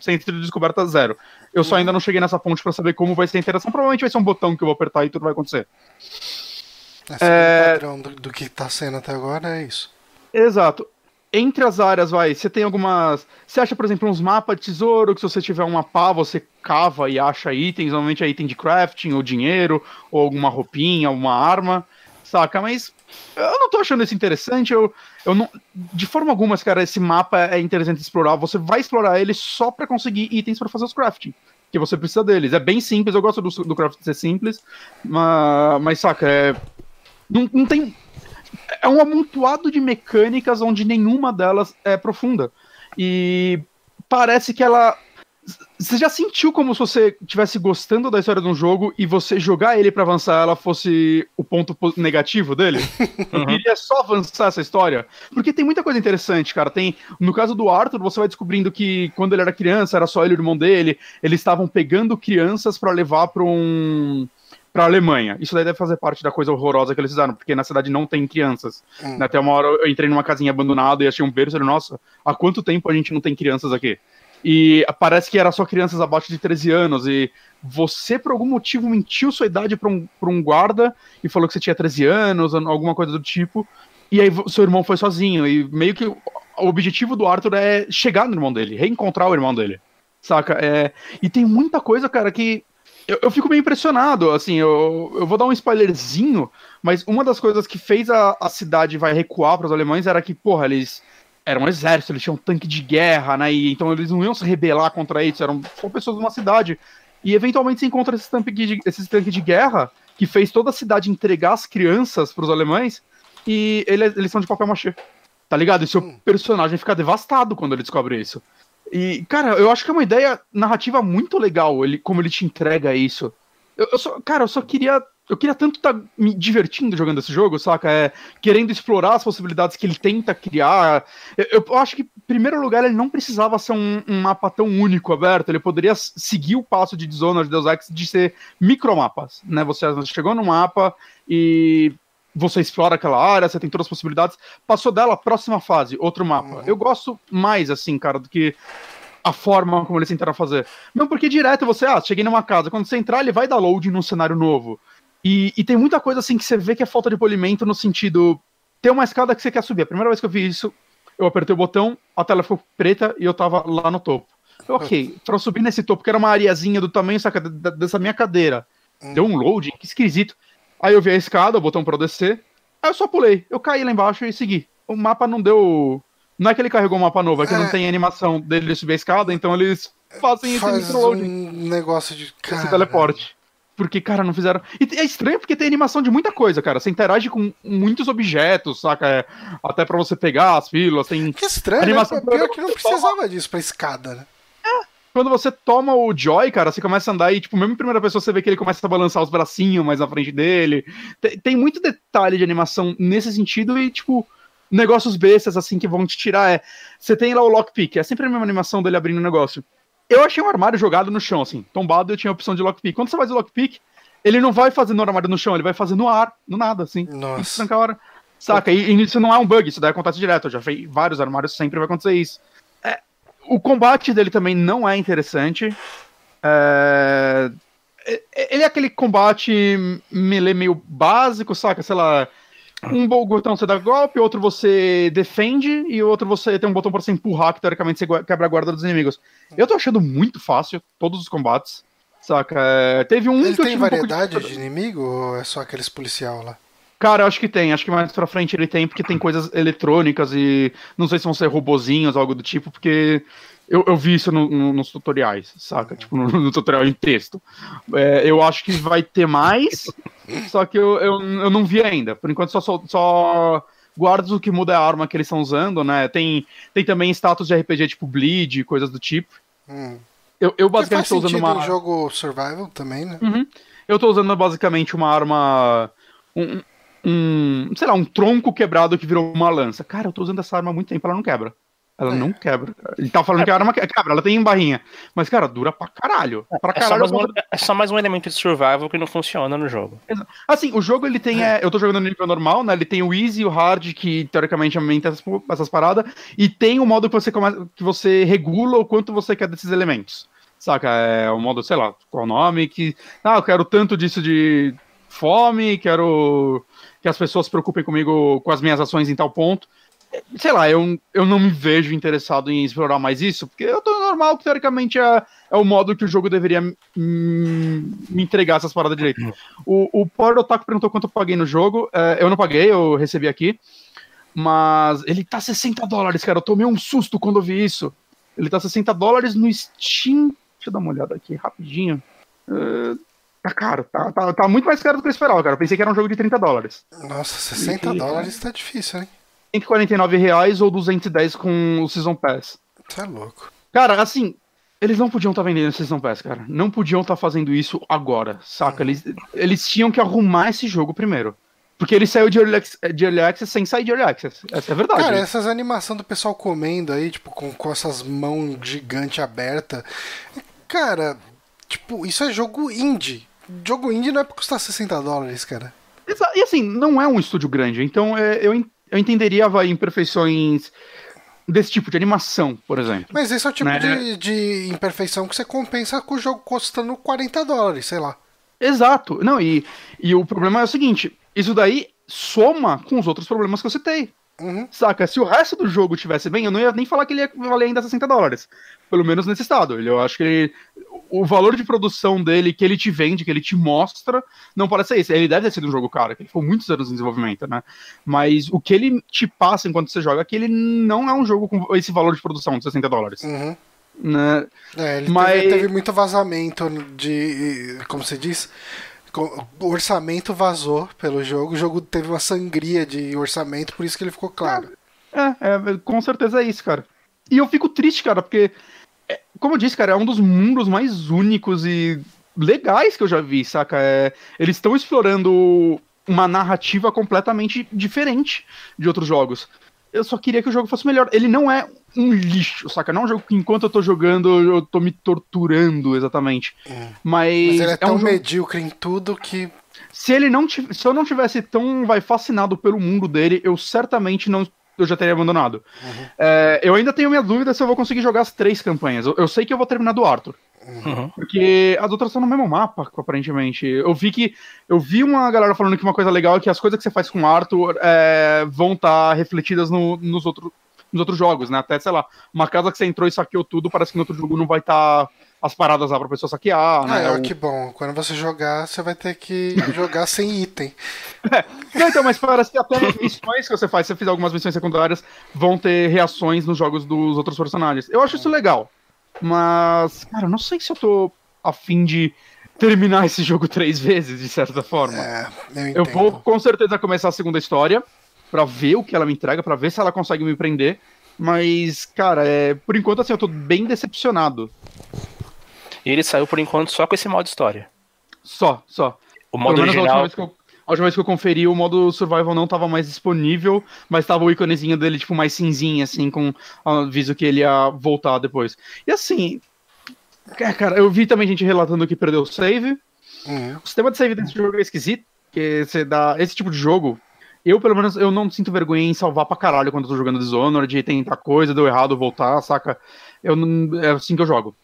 Sem ter descoberta zero. Eu só ainda não cheguei nessa ponte para saber como vai ser a interação. Provavelmente vai ser um botão que eu vou apertar e tudo vai acontecer. Esse é... o padrão do, do que tá sendo até agora é isso. Exato entre as áreas, vai, você tem algumas. Você acha, por exemplo, uns mapas de tesouro, que se você tiver uma pá, você cava e acha itens, normalmente é item de crafting, ou dinheiro, ou alguma roupinha, uma arma, saca? Mas eu não tô achando isso interessante, eu, eu não. De forma alguma, cara, esse mapa é interessante explorar. Você vai explorar ele só para conseguir itens para fazer os crafting. Que você precisa deles. É bem simples, eu gosto do, do crafting ser simples, mas, mas saca, é. Não, não tem é um amontoado de mecânicas onde nenhuma delas é profunda. E parece que ela. Você já sentiu como se você estivesse gostando da história de um jogo e você jogar ele para avançar ela fosse o ponto negativo dele? Uhum. Iria só avançar essa história? Porque tem muita coisa interessante, cara. Tem, no caso do Arthur, você vai descobrindo que quando ele era criança, era só ele e o irmão dele, eles estavam pegando crianças para levar para um para a Alemanha. Isso daí deve fazer parte da coisa horrorosa que eles fizeram, porque na cidade não tem crianças. Hum. Até uma hora eu entrei numa casinha abandonada e achei um berço e falei, nossa, há quanto tempo a gente não tem crianças aqui? E parece que era só crianças abaixo de 13 anos. E você, por algum motivo, mentiu sua idade para um, pra um guarda e falou que você tinha 13 anos, alguma coisa do tipo. E aí seu irmão foi sozinho. E meio que o objetivo do Arthur é chegar no irmão dele, reencontrar o irmão dele. Saca? É... E tem muita coisa, cara, que eu, eu, fico meio impressionado, assim, eu, eu vou dar um spoilerzinho, mas uma das coisas que fez a, a cidade vai recuar para os alemães era que, porra, eles eram um exército, eles tinham um tanque de guerra, né, e, então eles não iam se rebelar contra isso, eram só pessoas de uma cidade. E eventualmente se encontra esse tanque de, esse tanque de guerra que fez toda a cidade entregar as crianças para os alemães e ele, eles são de papel machê. Tá ligado? E seu hum. personagem fica devastado quando ele descobre isso. E, cara, eu acho que é uma ideia narrativa muito legal, ele, como ele te entrega isso. Eu, eu só, cara, eu só queria. Eu queria tanto estar tá me divertindo jogando esse jogo, saca? É, querendo explorar as possibilidades que ele tenta criar. Eu, eu acho que, em primeiro lugar, ele não precisava ser um, um, mapa tão único, aberto. Ele poderia seguir o passo de Dishonored, Deus Ex, de ser micromapas, né? Você chegou no mapa e você explora aquela área, você tem todas as possibilidades. Passou dela, próxima fase, outro mapa. Uhum. Eu gosto mais, assim, cara, do que a forma como eles tentaram fazer. Não porque direto você, ah, cheguei numa casa, quando você entrar, ele vai dar load num cenário novo. E, e tem muita coisa assim que você vê que é falta de polimento no sentido. Tem uma escada que você quer subir. A primeira vez que eu vi isso, eu apertei o botão, a tela ficou preta e eu tava lá no topo. Ok, pra subir nesse topo, que era uma areazinha do tamanho, saca, dessa minha cadeira. Deu um load, que esquisito. Aí eu vi a escada, o botão pra eu descer. Aí eu só pulei. Eu caí lá embaixo e segui. O mapa não deu. Não é que ele carregou um mapa novo, é que é... não tem animação dele subir a escada, então eles fazem Faz esse um negócio de. Cara... Esse teleporte. Porque, cara, não fizeram. E é estranho porque tem animação de muita coisa, cara. Você interage com muitos objetos, saca? É, até pra você pegar as filas, tem. Que estranho, né? animação né? Pior que não precisava disso pra escada, né? Quando você toma o Joy, cara, você começa a andar e, tipo, mesmo em primeira pessoa, você vê que ele começa a balançar os bracinhos mais na frente dele. Tem, tem muito detalhe de animação nesse sentido e, tipo, negócios bestas, assim, que vão te tirar. É, você tem lá o lockpick, é sempre a mesma animação dele abrindo o negócio. Eu achei um armário jogado no chão, assim, tombado, eu tinha a opção de lockpick. Quando você faz o lockpick, ele não vai fazer no armário no chão, ele vai fazer no ar, no nada, assim. Nossa. Tranca a hora. Saca? E, e, isso não é um bug, isso daí acontece direto. Eu já fiz vários armários, sempre vai acontecer isso o combate dele também não é interessante. É... Ele é aquele combate melee meio básico, saca? Sei lá. Um botão você dá golpe, outro você defende e outro você tem um botão para você empurrar, que teoricamente você quebra a guarda dos inimigos. Eu tô achando muito fácil todos os combates, saca? É... Teve um Ele que tem variedade um de... de... inimigo ou é só aqueles policial lá? Cara, eu acho que tem. Acho que mais pra frente ele tem, porque tem coisas eletrônicas e não sei se vão ser robozinhos ou algo do tipo, porque eu, eu vi isso no, no, nos tutoriais, saca? Tipo, no, no tutorial em texto. É, eu acho que vai ter mais, só que eu, eu, eu não vi ainda. Por enquanto, só, só, só guardas o que muda é a arma que eles estão usando, né? Tem, tem também status de RPG tipo Bleed, coisas do tipo. Hum. Eu, eu basicamente estou usando uma. um jogo survival também, né? Uhum. Eu tô usando basicamente uma arma. Um, um, sei lá, um tronco quebrado que virou uma lança. Cara, eu tô usando essa arma há muito tempo, ela não quebra. Ela é. não quebra. Ele tá falando é. que a arma quebra, ela tem barrinha. Mas, cara, dura pra caralho. Pra é, caralho só um, é, só mais um elemento de survival que não funciona no jogo. Assim, o jogo ele tem. É. eu tô jogando no nível normal, né? Ele tem o easy e o hard, que teoricamente aumenta essas, essas paradas. E tem o modo que você, começa, que você regula o quanto você quer desses elementos. Saca? É o modo, sei lá, qual o nome? Que. Ah, eu quero tanto disso de fome, quero que as pessoas se preocupem comigo com as minhas ações em tal ponto sei lá, eu, eu não me vejo interessado em explorar mais isso, porque eu tô normal teoricamente é, é o modo que o jogo deveria me entregar essas paradas direito. O, o Power Otaku perguntou quanto eu paguei no jogo. É, eu não paguei, eu recebi aqui. Mas ele tá 60 dólares, cara. Eu tomei um susto quando eu vi isso. Ele tá 60 dólares no Steam. Deixa eu dar uma olhada aqui rapidinho. Uh, tá caro, tá, tá, tá, muito mais caro do que eu esperava, cara. Eu pensei que era um jogo de 30 dólares. Nossa, 60 e, dólares tá difícil, hein? 149 reais ou 210 com o Season Pass. Você é louco. Cara, assim, eles não podiam estar tá vendendo Season Pass, cara. Não podiam estar tá fazendo isso agora, saca? Eles, eles tinham que arrumar esse jogo primeiro. Porque ele saiu de Early, Access, de Early Access sem sair de Early Access. Essa é a verdade. Cara, essas animações do pessoal comendo aí, tipo, com, com essas mãos gigantes abertas. Cara, tipo, isso é jogo indie. Jogo indie não é pra custar 60 dólares, cara. E assim, não é um estúdio grande, então é, eu eu entenderia vai, imperfeições desse tipo de animação, por exemplo. Mas esse é o tipo né? de, de imperfeição que você compensa com o jogo custando 40 dólares, sei lá. Exato. Não, e, e o problema é o seguinte: isso daí soma com os outros problemas que eu citei. Uhum. Saca? Se o resto do jogo tivesse bem, eu não ia nem falar que ele ia valer ainda 60 dólares. Pelo menos nesse estado. Ele, eu acho que ele, o valor de produção dele, que ele te vende, que ele te mostra, não parece ser esse. Ele deve ter sido um jogo caro, que ele foi muitos anos em desenvolvimento, né? Mas o que ele te passa enquanto você joga é que ele não é um jogo com esse valor de produção de 60 dólares. Uhum. Né? É, ele Mas... teve, teve muito vazamento de. Como se diz? O orçamento vazou pelo jogo. O jogo teve uma sangria de orçamento, por isso que ele ficou claro. É, é, com certeza é isso, cara. E eu fico triste, cara, porque é, como eu disse, cara, é um dos mundos mais únicos e legais que eu já vi, saca? É, eles estão explorando uma narrativa completamente diferente de outros jogos. Eu só queria que o jogo fosse melhor. Ele não é um lixo, saca? Não é um jogo que enquanto eu tô jogando eu tô me torturando exatamente. É. Mas, Mas ele é, é tão um medíocre em tudo que se ele não se eu não tivesse tão vai fascinado pelo mundo dele, eu certamente não eu já teria abandonado. Uhum. É, eu ainda tenho minha dúvida se eu vou conseguir jogar as três campanhas. Eu, eu sei que eu vou terminar do Arthur. Uhum. Porque as outras estão no mesmo mapa, aparentemente. Eu vi que. Eu vi uma galera falando que uma coisa legal é que as coisas que você faz com o Arthur é, vão estar tá refletidas no, nos, outro, nos outros jogos, né? Até, sei lá, uma casa que você entrou e saqueou tudo, parece que no outro jogo não vai estar. Tá as paradas lá pra pessoa saquear, né? Ah, é, o... que bom. Quando você jogar, você vai ter que jogar sem item. É. Não, então, mas parece que até as missões que você faz, se você fizer algumas missões secundárias, vão ter reações nos jogos dos outros personagens. Eu acho isso legal. Mas, cara, eu não sei se eu tô afim de terminar esse jogo três vezes, de certa forma. É, eu, eu vou com certeza começar a segunda história para ver o que ela me entrega, para ver se ela consegue me prender. Mas, cara, é, por enquanto, assim, eu tô bem decepcionado. E ele saiu por enquanto só com esse modo história. Só, só. O modo original. A última, vez que eu, a última vez que eu conferi, o modo survival não estava mais disponível, mas tava o íconezinho dele, tipo, mais cinzinho, assim, com aviso que ele ia voltar depois. E assim. É, cara, eu vi também gente relatando que perdeu o save. Uhum. O sistema de save desse jogo é esquisito, porque você dá. Esse tipo de jogo, eu, pelo menos, eu não sinto vergonha em salvar pra caralho quando eu tô jogando Dishonored, de tentar coisa, deu errado, voltar, saca? Eu não, é assim que eu jogo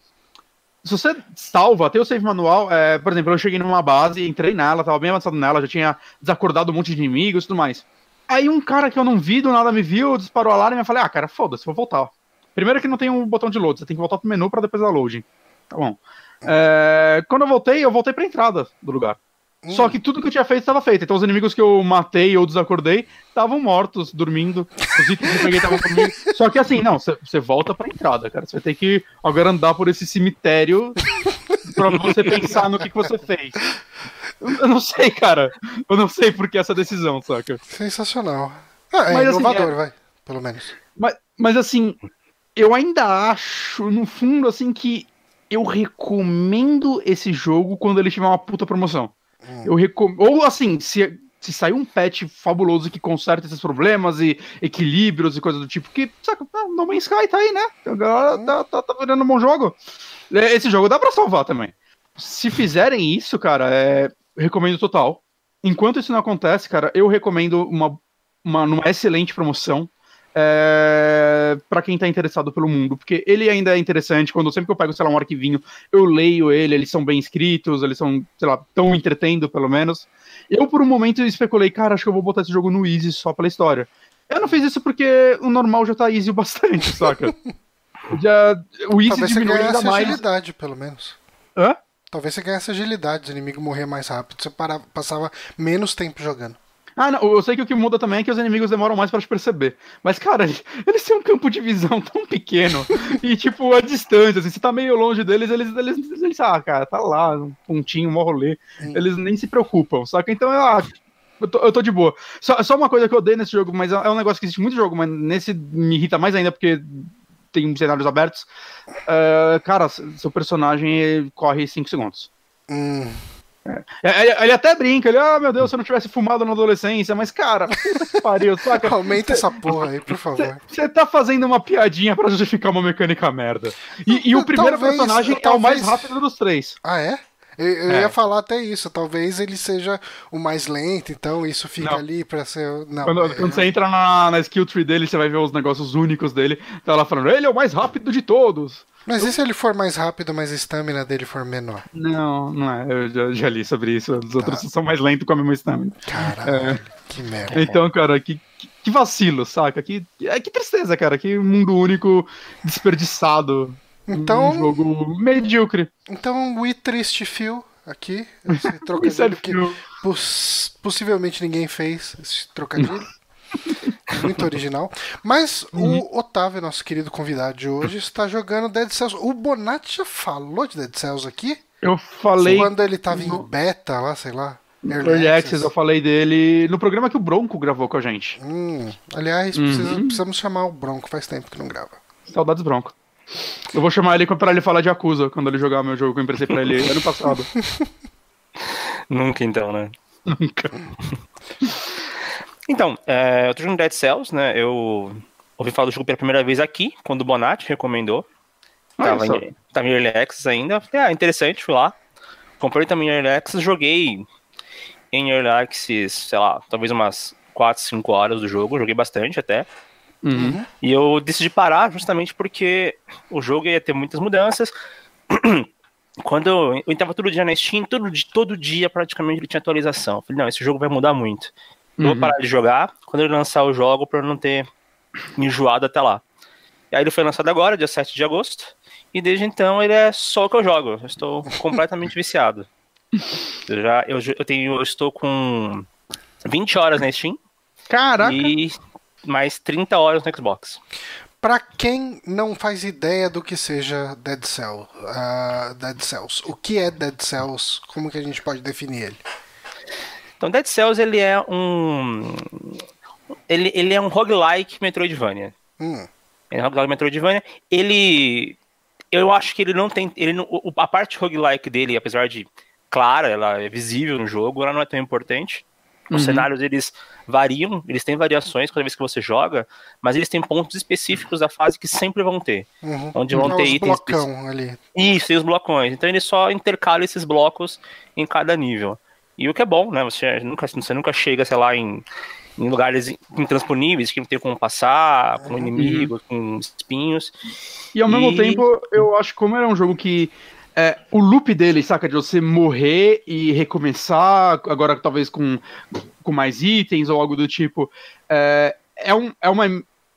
se você salva, tem o save manual, é, por exemplo, eu cheguei numa base, entrei nela, tava bem avançado nela, já tinha desacordado um monte de inimigos e tudo mais. Aí um cara que eu não vi, do nada me viu, disparou a alarme e eu falei, ah, cara, foda-se, vou voltar. Primeiro que não tem um botão de load, você tem que voltar pro menu para depois dar loading. Tá bom. É, quando eu voltei, eu voltei pra entrada do lugar. Só que tudo que eu tinha feito estava feito. Então os inimigos que eu matei ou desacordei estavam mortos, dormindo. Os itens que eu peguei estavam comigo. Só que assim, não, você volta pra entrada, cara. Você vai ter que agora andar por esse cemitério pra você pensar no que, que você fez. Eu não sei, cara. Eu não sei por que essa decisão, saca? Sensacional. Ah, é Mas, assim, inovador, é- vai. Pelo menos. Mas, mas assim, eu ainda acho, no fundo, assim, que eu recomendo esse jogo quando ele tiver uma puta promoção. Eu recom... Ou assim, se, se sair um patch fabuloso que conserta esses problemas e equilíbrios e coisas do tipo, que, saca, ah, No Man's Sky tá aí, né? Agora tá, tá, tá virando um bom jogo. É, Esse jogo dá pra salvar também. Se fizerem isso, cara, é... recomendo total. Enquanto isso não acontece, cara, eu recomendo uma, uma, numa excelente promoção é, para quem tá interessado pelo mundo, porque ele ainda é interessante, quando sempre que eu pego, sei lá, um arquivinho, eu leio ele, eles são bem escritos, eles são, sei lá, tão entretendo, pelo menos. Eu, por um momento, especulei, cara, acho que eu vou botar esse jogo no Easy só pela história. Eu não fiz isso porque o normal já tá easy o bastante, saca? já, o Easy Talvez você diminuiu ainda mais. agilidade, pelo menos. Hã? Talvez você ganhasse agilidade, os inimigos morrer mais rápido. Você parava, passava menos tempo jogando. Ah, não, eu sei que o que muda também é que os inimigos demoram mais pra te perceber. Mas, cara, eles têm um campo de visão tão pequeno e, tipo, a distância, assim, você tá meio longe deles, eles, eles, eles ah, cara, tá lá, um pontinho, um rolê. Eles nem se preocupam, saca? Então, eu acho. Eu tô, eu tô de boa. Só, só uma coisa que eu odeio nesse jogo, mas é é um negócio que existe muito jogo, mas nesse me irrita mais ainda porque tem cenários abertos. É, cara, seu personagem corre 5 segundos. Hum, É, Ele, ele até brinca, ele, ah, meu Deus, se eu não tivesse fumado na adolescência, mas, cara, puta que pariu, saca? aumenta essa porra aí, por favor. Você tá fazendo uma piadinha pra justificar uma mecânica merda. E, e o primeiro Talvez- personagem é o mais talvez- rápido dos três. Ah, é? Eu, eu É. ia falar até isso. Talvez ele seja o mais lento, então isso fica Não. ali pra ser. Não, Quando, é- quando você entra na, na skill tree dele, você vai ver os negócios únicos dele. Tá lá falando, ele é o mais rápido de todos. Mas e se ele for mais rápido, mas a estamina dele for menor? Não, não é. Eu já, já li sobre isso. Os outros são mais lentos com a mesma stamina. Caralho, que merda. Então, cara, que, que- vacilo, saca? Que, é, que tristeza, cara. Que mundo único desperdiçado. Então- Um jogo medíocre. Então, We Triste Feel aqui. Esse é trocadilho que poss- possivelmente ninguém fez. Esse trocadilho. Muito original. Mas Uhum. o Otávio, nosso querido convidado de hoje, está jogando Dead Cells. O Bonatti já falou de Dead Cells aqui? Eu falei. Quando ele tava em beta lá, sei lá. Early Access, eu falei dele no programa que o Bronco gravou com a gente. Hum, aliás, Uhum. precisa- precisamos chamar o Bronco, faz tempo que não grava. Saudades Bronco. Eu vou chamar ele pra ele falar de Acusa quando ele jogar meu jogo que eu emprestei pra ele ano passado. Nunca então, né? Nunca. Então, é, eu tô jogando Dead Cells, né? Eu ouvi falar do jogo pela primeira vez aqui, quando o Bonatti recomendou. Tava em, tava em Early Access ainda. Falei, ah, interessante, fui lá. Comprei também em Early Access, joguei em Early Access, sei lá, talvez umas 4, 5 horas do jogo, joguei bastante até. Uhum. E eu decidi parar justamente porque o jogo ia ter muitas mudanças. Quando eu, eu entrava todo dia na Steam, todo, todo dia praticamente ele tinha atualização. Eu Falei, não, esse jogo vai mudar muito. Eu vou Uhum. parar de jogar quando ele lançar o jogo pra eu não ter enjoado até lá. E aí ele foi lançado agora, dia 7 de agosto. E desde então ele é só o que eu jogo. Eu estou completamente viciado. Eu já eu, eu tenho eu estou com 20 horas na Steam Caraca. e mais 30 horas no Xbox. Pra quem não faz ideia do que seja Dead Cell, ah, Dead Cells, o que é Dead Cells? Como que a gente pode definir ele? Então, Dead Cells ele é um ele, ele é um roguelike Metroidvania. Hum, Ele é um roguelike Metroidvania. Ele eu acho que ele não tem ele não- a parte roguelike dele, apesar de clara, ela é visível no jogo, ela não é tão importante. Os Uhum. cenários eles variam, eles têm variações cada vez que você joga, mas eles têm pontos específicos da fase que sempre vão ter. uhum. Onde vão Ah, ter os itens blocão ali. Isso, tem os blocões. Então ele só intercala esses blocos em cada nível. E o que é bom, né? Você nunca, você nunca chega, sei lá, em, em lugares intransponíveis que não tem como passar, com inimigos, com espinhos. E ao mesmo E- tempo, eu acho que como era um jogo que. é, o loop dele, saca? De você morrer e recomeçar, agora talvez com, com mais itens ou algo do tipo. É, é, um, é uma,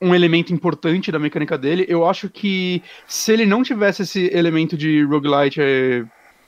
um elemento importante da mecânica dele. Eu acho que se ele não tivesse esse elemento de roguelite é,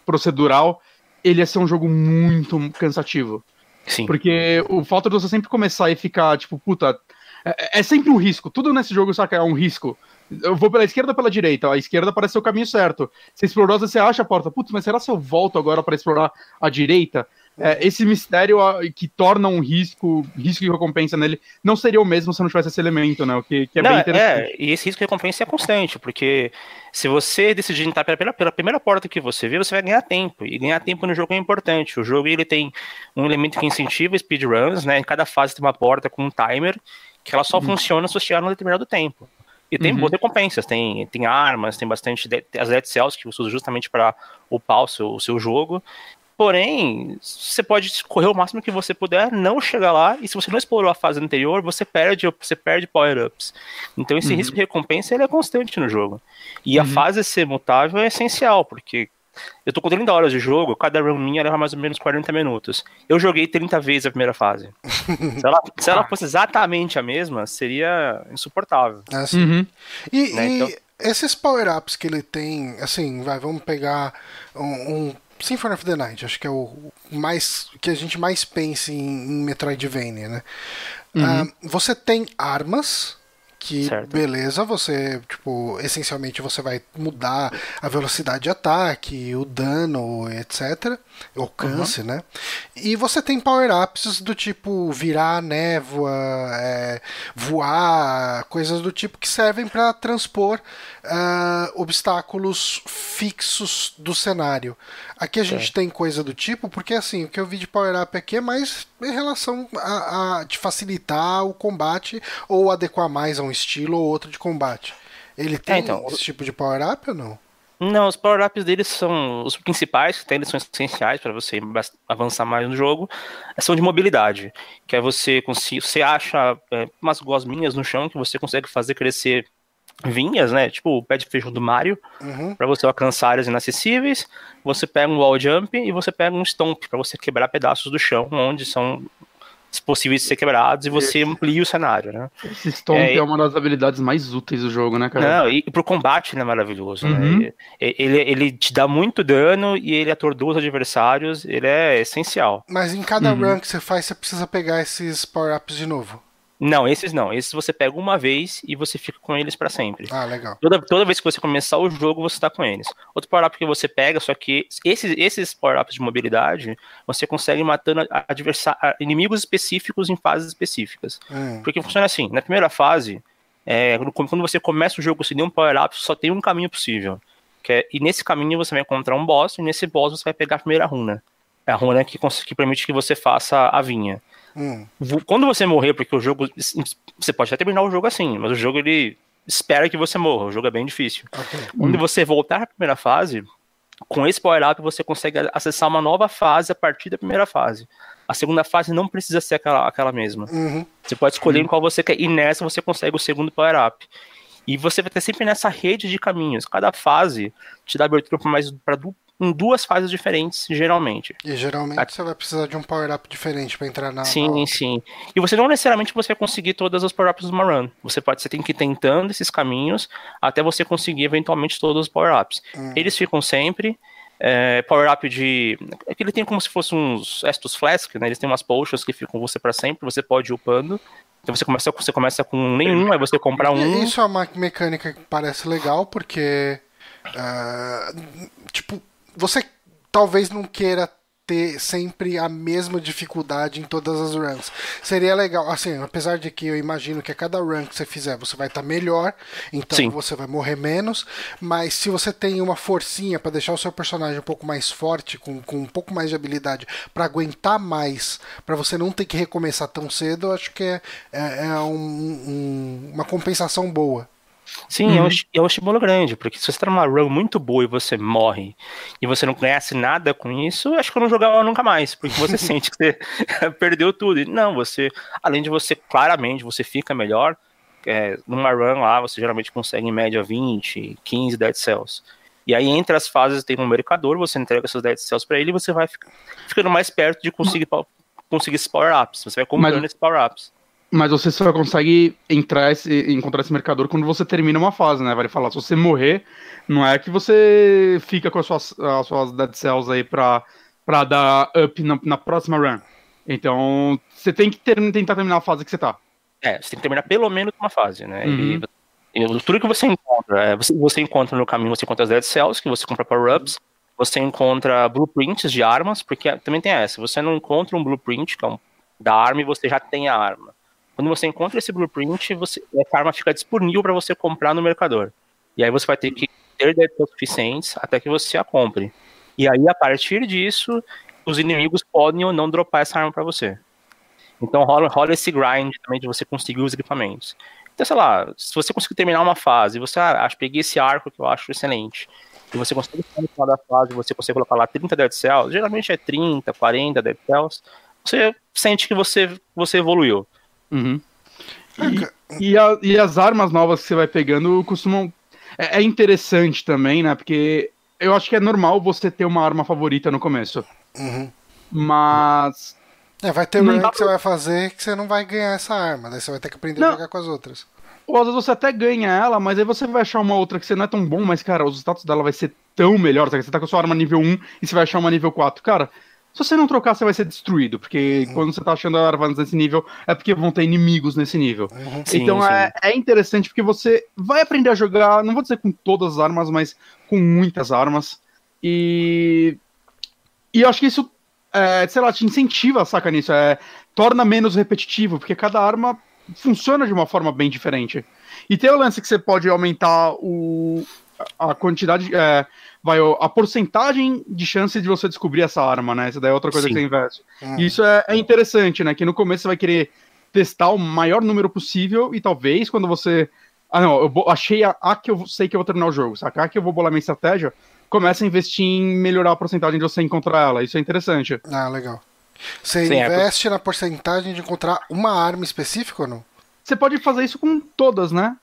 procedural, ele ia ser um jogo muito cansativo. Sim. Porque o fato de você sempre começar e ficar, tipo, puta. É, é sempre um risco. Tudo nesse jogo, saca? É um risco. Eu vou pela esquerda ou pela direita? A esquerda parece ser o caminho certo. Você explorou, você acha a porta. Putz, mas será se eu volto agora para explorar a direita? É, esse mistério que torna um risco, risco e recompensa nele, não seria o mesmo se não tivesse esse elemento, né? O que, que é Não, bem interessante. É, e esse risco e recompensa é constante, porque se você decidir entrar pela, pela, primeira porta que você vê, você vai ganhar tempo. E ganhar tempo no jogo é importante. O jogo ele tem um elemento que incentiva speedruns, né? Em cada fase tem uma porta com um timer, que ela só funciona se você chegar num determinado tempo. E tem Uhum. boas recompensas, tem, tem armas, tem bastante de- as Dead Cells que você usa justamente para upar o seu, o seu jogo. Porém, você pode correr o máximo que você puder, não chegar lá, e se você não explorou a fase anterior, você perde, você perde power-ups. Então esse Uhum. risco de recompensa ele é constante no jogo. E a Uhum. fase ser mutável é essencial, porque eu tô com 30 horas de jogo, cada run minha leva mais ou menos 40 minutos. Eu joguei 30 vezes a primeira fase. se, ela, se ela fosse exatamente a mesma, seria insuportável. É assim. Uhum. E, Né, e então- esses power-ups que ele tem, assim, vai, vamos pegar um, um Symphony of the Night, acho que é o mais que a gente mais pensa em, em Metroidvania, né? Ah, você tem armas que Certo. beleza, você, tipo, essencialmente você vai mudar a velocidade de ataque, o dano, etc, o alcance, né? E você tem power-ups do tipo virar névoa, é, voar, coisas do tipo que servem para transpor ah, obstáculos fixos do cenário. Aqui a gente tem coisa do tipo, porque assim, o que eu vi de power-up aqui é mais em relação a, a de facilitar o combate ou adequar mais a um estilo ou outro de combate. Ele tem então, esse tipo de power-up ou não? Não, os power-ups deles são os principais que tem, eles são essenciais para você avançar mais no jogo, são de mobilidade, que é você conseguir, você acha é, umas gosminhas no chão que você consegue fazer crescer vinhas, né? Tipo o pé de feijão do Mario, Uhum. para você alcançar áreas inacessíveis. Você pega um wall jump e você pega um stomp para você quebrar pedaços do chão onde são possíveis de ser quebrados e você amplia o cenário, né? Esse Stomp É, é, uma das habilidades mais úteis do jogo, né, cara? Não, e, e pro combate ele é maravilhoso, Uhum. né? Ele, ele te dá muito dano e ele atordoa os adversários, ele é essencial. Mas em cada Uhum. run que você faz, você precisa pegar esses power-ups de novo. Não, esses não. Esses você pega uma vez e você fica com eles pra sempre. Ah, legal. Toda, toda vez que você começar o jogo, você tá com eles. Outro power-up que você pega, só que esses, esses power-ups de mobilidade, você consegue matando inimigos específicos em fases específicas. Hum. Porque funciona assim, na primeira fase, é, quando você começa o jogo sem nenhum power-up, só tem um caminho possível. Que é- e nesse caminho você vai encontrar um boss, e nesse boss você vai pegar a primeira runa. É a runa que, que permite que você faça a vinha. Hum. Quando você morrer, porque o jogo. Você pode até terminar o jogo assim, mas o jogo ele espera que você morra. O jogo é bem difícil. Ok. Quando você voltar à primeira fase, com esse power-up você consegue acessar uma nova fase a partir da primeira fase. A segunda fase não precisa ser aquela, aquela mesma. Uhum. Você pode escolher em qual você quer, e nessa você consegue o segundo power-up. E você vai ter sempre nessa rede de caminhos. Cada fase te dá abertura para mais em duas fases diferentes, geralmente. E geralmente você vai precisar de um power-up diferente pra entrar na. Sim, na- sim. E você não necessariamente você vai conseguir todas as power-ups de uma run. Você pode, você tem que ir tentando esses caminhos até você conseguir eventualmente todos os power-ups. Hum. Eles ficam sempre. É, power-up de. É que ele tem como se fosse uns Estus Flask, né? Eles têm umas potions que ficam com você pra sempre, você pode ir upando. Então você começa, você começa com nenhum, aí você compra um. Isso é uma mecânica que parece legal, porque. ah, tipo, você talvez não queira ter sempre a mesma dificuldade em todas as runs. Seria legal, assim, apesar de que eu imagino que a cada run que você fizer você vai estar melhor, então Sim. você vai morrer menos, mas se você tem uma forcinha pra deixar o seu personagem um pouco mais forte, com, com um pouco mais de habilidade, pra aguentar mais, pra você não ter que recomeçar tão cedo, eu acho que é, é, é um- um- uma compensação boa. Sim, é, um, esti- é um estímulo grande, porque se você tá numa run muito boa e você morre e você não ganhasse nada com isso, acho que eu não jogava nunca mais, porque você sente que você perdeu tudo. E não, você, além de você, claramente, você fica melhor, é, numa run lá, você geralmente consegue em média 20, 15 dead cells. E aí, entre as fases, tem um mercador, você entrega seus dead cells pra ele e você vai ficando mais perto de conseguir, conseguir esses power-ups. Você vai comprando Mas- esses power-ups. Mas você só consegue entrar esse, encontrar esse mercador quando você termina uma fase, né? Vale falar, se você morrer, não é que você fica com as suas, as suas dead cells aí pra, pra dar up na, na próxima run. Então, você tem que ter, tentar terminar a fase que você tá. É, você tem que terminar pelo menos uma fase, né? Uhum. E, e, tudo que você encontra, é, você, você, encontra no caminho, você encontra as Dead Cells, que você compra power-ups, você encontra blueprints de armas, porque também tem essa, você não encontra um blueprint é um, da arma e você já tem a arma. Quando você encontra esse blueprint, você, essa arma fica disponível para você comprar no mercador. E aí você vai ter que ter Cells suficientes até que você a compre. E aí, a partir disso, os inimigos podem ou não dropar essa arma para você. Então rola, rola esse grind também de você conseguir os equipamentos. Então, sei lá, se você conseguir terminar uma fase, você ah, acho, peguei esse arco que eu acho excelente, e você consegue final da fase, você consegue colocar lá 30 Dead Cells, geralmente é 30, 40 Dead Cells, você sente que você, você evoluiu. Uhum. E, e, a, e, as armas novas que você vai pegando costumam. É, é, interessante também, né? Porque eu acho que é normal você ter uma arma favorita no começo. Uhum. Mas é, vai ter um run que você vai fazer que você não vai ganhar essa arma, daí você vai ter que aprender não. a jogar com as outras. Ou às vezes você até ganha ela, mas aí você vai achar uma outra que você não é tão bom, mas, cara, os status dela vai ser tão melhor. Você tá com a sua arma nível 1 e você vai achar uma nível 4. Cara, se você não trocar, você vai ser destruído. Porque uhum. quando você tá achando armas nesse nível, é porque vão ter inimigos nesse nível. Uhum. Sim, então sim. É, é interessante porque você vai aprender a jogar, não vou dizer com todas as armas, mas com muitas armas. E. E eu acho que isso é, sei lá, te incentiva, saca nisso, é, torna menos repetitivo, porque cada arma funciona de uma forma bem diferente. E tem o lance que você pode aumentar o, a quantidade, é, vai, a porcentagem de chance de você descobrir essa arma, né? Essa daí é outra coisa Sim. que você investe. Hum. E isso é, é interessante, né? Que no começo você vai querer testar o maior número possível e talvez quando você. Ah, não, eu achei a, a que eu sei que eu vou terminar o jogo, saca? A que eu vou bolar minha estratégia, começa a investir em melhorar a porcentagem de você encontrar ela. Isso é interessante. Ah, legal. Você Sim, é investe é... na porcentagem de encontrar uma arma específica ou não? Você pode fazer isso com todas, né?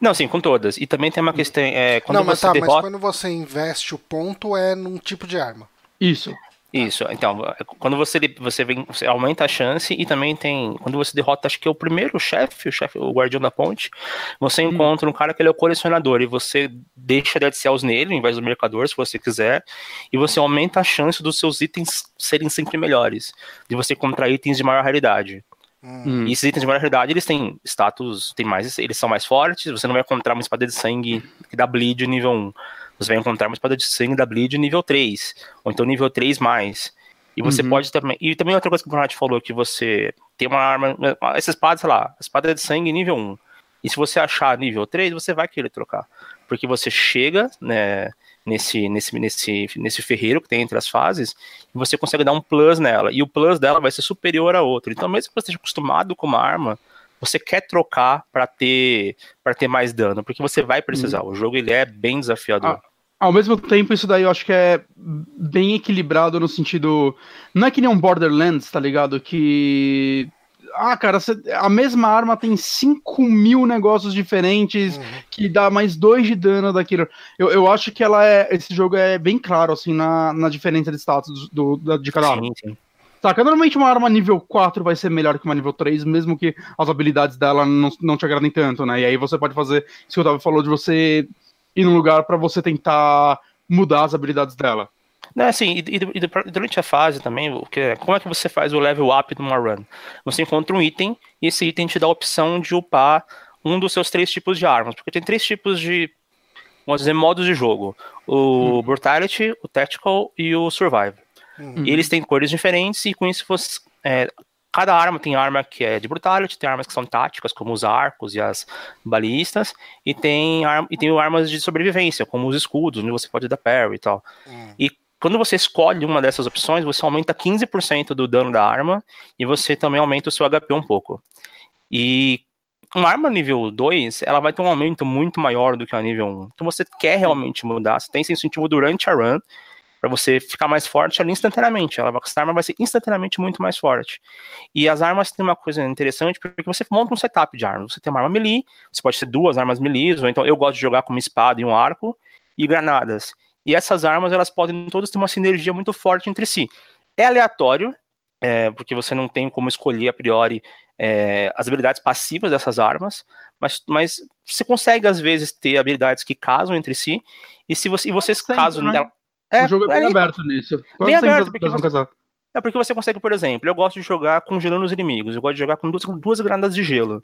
Não, sim, com todas. E também tem uma questão. É, quando não, mas você tá, derrota... mas quando você investe o ponto é num tipo de arma. Isso. Isso, então, quando você, você, vem, você aumenta a chance e também tem. Quando você derrota, acho que é o primeiro chefe, o chefe, o guardião da ponte, você hum. encontra um cara que ele é o colecionador e você deixa Dead Cells nele, em vez do mercador, se você quiser, e você aumenta a chance dos seus itens serem sempre melhores, de você encontrar itens de maior raridade. Hum. E esses itens de maior raridade, eles têm status, tem mais, eles são mais fortes, você não vai encontrar uma espada de sangue que dá bleed nível 1 você vai encontrar uma espada de sangue da Bleed nível 3, ou então nível 3 mais. E você uhum. pode também. E também outra coisa que o Bernard falou, que você tem uma arma. Essa espada, sei lá, espada de sangue nível 1. E se você achar nível 3, você vai querer trocar. Porque você chega né, nesse, nesse, nesse, nesse ferreiro que tem entre as fases e você consegue dar um plus nela. E o plus dela vai ser superior a outro. Então, mesmo que você esteja acostumado com uma arma, você quer trocar para ter para ter mais dano, porque você vai precisar. Uhum. O jogo ele é bem desafiador. Ah, ao mesmo tempo, isso daí eu acho que é bem equilibrado no sentido. Não é que nem um Borderlands, tá ligado? Que. Ah, cara, a mesma arma tem 5 mil negócios diferentes uhum. que dá mais 2 de dano daquilo. Eu, eu acho que ela é. Esse jogo é bem claro, assim, na, na diferença de status do, do de cada sim, arma. Sim. Saca? Normalmente uma arma nível 4 vai ser melhor que uma nível 3, mesmo que as habilidades dela não, não te agradem tanto, né? E aí você pode fazer isso que o Otávio falou de você ir num lugar para você tentar mudar as habilidades dela. Não, assim, e, e, durante a fase também, porque, como é que você faz o level up numa run? Você encontra um item e esse item te dá a opção de upar um dos seus três tipos de armas, porque tem três tipos de, vamos dizer, modos de jogo: o hum. Brutality, o Tactical e o Survive. Hum. E eles têm cores diferentes e com isso você, é, Cada arma tem arma que é de brutality, tem armas que são táticas, como os arcos e as balistas, e tem, e tem armas de sobrevivência, como os escudos, onde você pode dar parry e tal. Hum. E quando você escolhe uma dessas opções, você aumenta 15% do dano da arma e você também aumenta o seu HP um pouco. E uma arma nível 2, ela vai ter um aumento muito maior do que a nível 1. Então você quer realmente mudar, você tem esse incentivo durante a run, para você ficar mais forte ali instantaneamente. Ela, essa arma vai ser instantaneamente muito mais forte. E as armas têm uma coisa interessante, porque você monta um setup de armas. Você tem uma arma melee, você pode ter duas armas melee, ou então eu gosto de jogar com uma espada e um arco, e granadas. E essas armas, elas podem todas ter uma sinergia muito forte entre si. É aleatório, é, porque você não tem como escolher a priori é, as habilidades passivas dessas armas, mas, mas você consegue às vezes ter habilidades que casam entre si, e se você, e vocês casam né? É, o jogo é bem aí, aberto nisso. Bem aberto, porque você... É porque você consegue, por exemplo, eu gosto de jogar congelando os inimigos, eu gosto de jogar com duas, com duas granadas de gelo.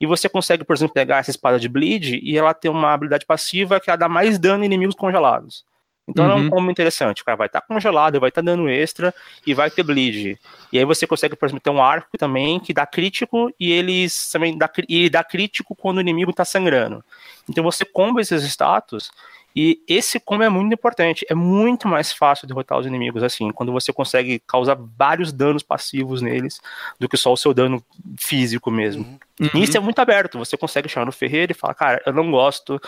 E você consegue, por exemplo, pegar essa espada de bleed e ela tem uma habilidade passiva que ela dá mais dano em inimigos congelados. Então uhum. é um combo interessante. O cara vai estar tá congelado, vai estar tá dando extra e vai ter bleed. E aí você consegue, por exemplo, ter um arco também que dá crítico e eles também dá, e dá crítico quando o inimigo está sangrando. Então você comba esses status e esse combo é muito importante. É muito mais fácil derrotar os inimigos assim, quando você consegue causar vários danos passivos neles do que só o seu dano físico mesmo. Uhum. E isso é muito aberto. Você consegue chegar no ferreiro e falar, cara, eu não gosto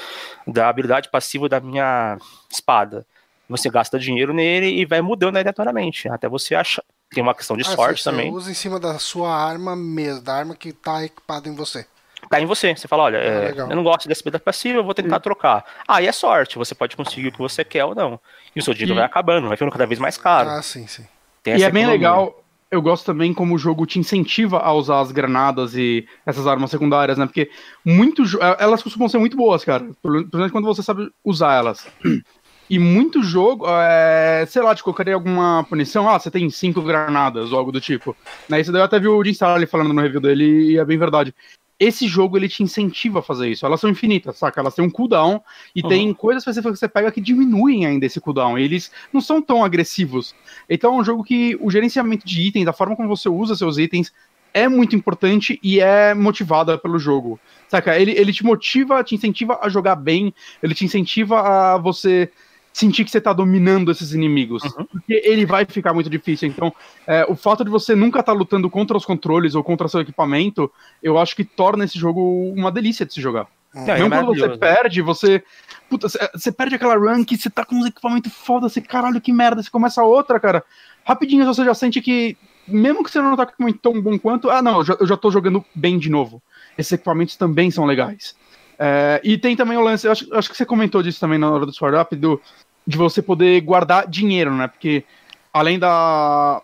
da habilidade passiva da minha espada. Você gasta dinheiro nele e vai mudando aleatoriamente, até você achar. Tem uma questão de ah, sorte você também. Você usa em cima da sua arma mesmo, da arma que está equipada em você cai em você. Você fala, olha, ah, é, eu não gosto desse habilidade passiva, eu vou tentar hum. trocar. Aí ah, é sorte, você pode conseguir o que você quer ou não. E o seu dinheiro e... vai acabando, vai ficando cada vez mais caro. Ah, sim, sim. e é bem legal, eu gosto também como o jogo te incentiva a usar as granadas e essas armas secundárias, né? Porque muito, é, elas costumam ser muito boas, cara. Principalmente quando você sabe usar elas. E muito jogo, é, sei lá, te colocaria alguma punição. Ah, você tem cinco granadas ou algo do tipo. Né, isso daí eu até vi o Jim Starley falando no review dele e é bem verdade esse jogo ele te incentiva a fazer isso. Elas são infinitas, saca? Elas têm um cooldown e uhum. tem coisas específicas que você pega que diminuem ainda esse cooldown. Eles não são tão agressivos. Então é um jogo que o gerenciamento de itens, a forma como você usa seus itens, é muito importante e é motivada pelo jogo. Saca? Ele, ele te motiva, te incentiva a jogar bem, ele te incentiva a você sentir que você tá dominando esses inimigos. Uhum. Porque ele vai ficar muito difícil. Então, é, o fato de você nunca estar tá lutando contra os controles ou contra seu equipamento, eu acho que torna esse jogo uma delícia de se jogar. Uhum. Mesmo é quando você perde, você. Puta, você perde aquela run que você tá com uns equipamentos foda, você, caralho, que merda, você começa outra, cara. Rapidinho você já sente que, mesmo que você não tá com equipamento tão bom quanto, ah, não, eu já, eu já tô jogando bem de novo. Esses equipamentos também são legais. É, e tem também o lance, eu acho, acho, que você comentou disso também na hora do Sword Up, do, de você poder guardar dinheiro, né? Porque além da,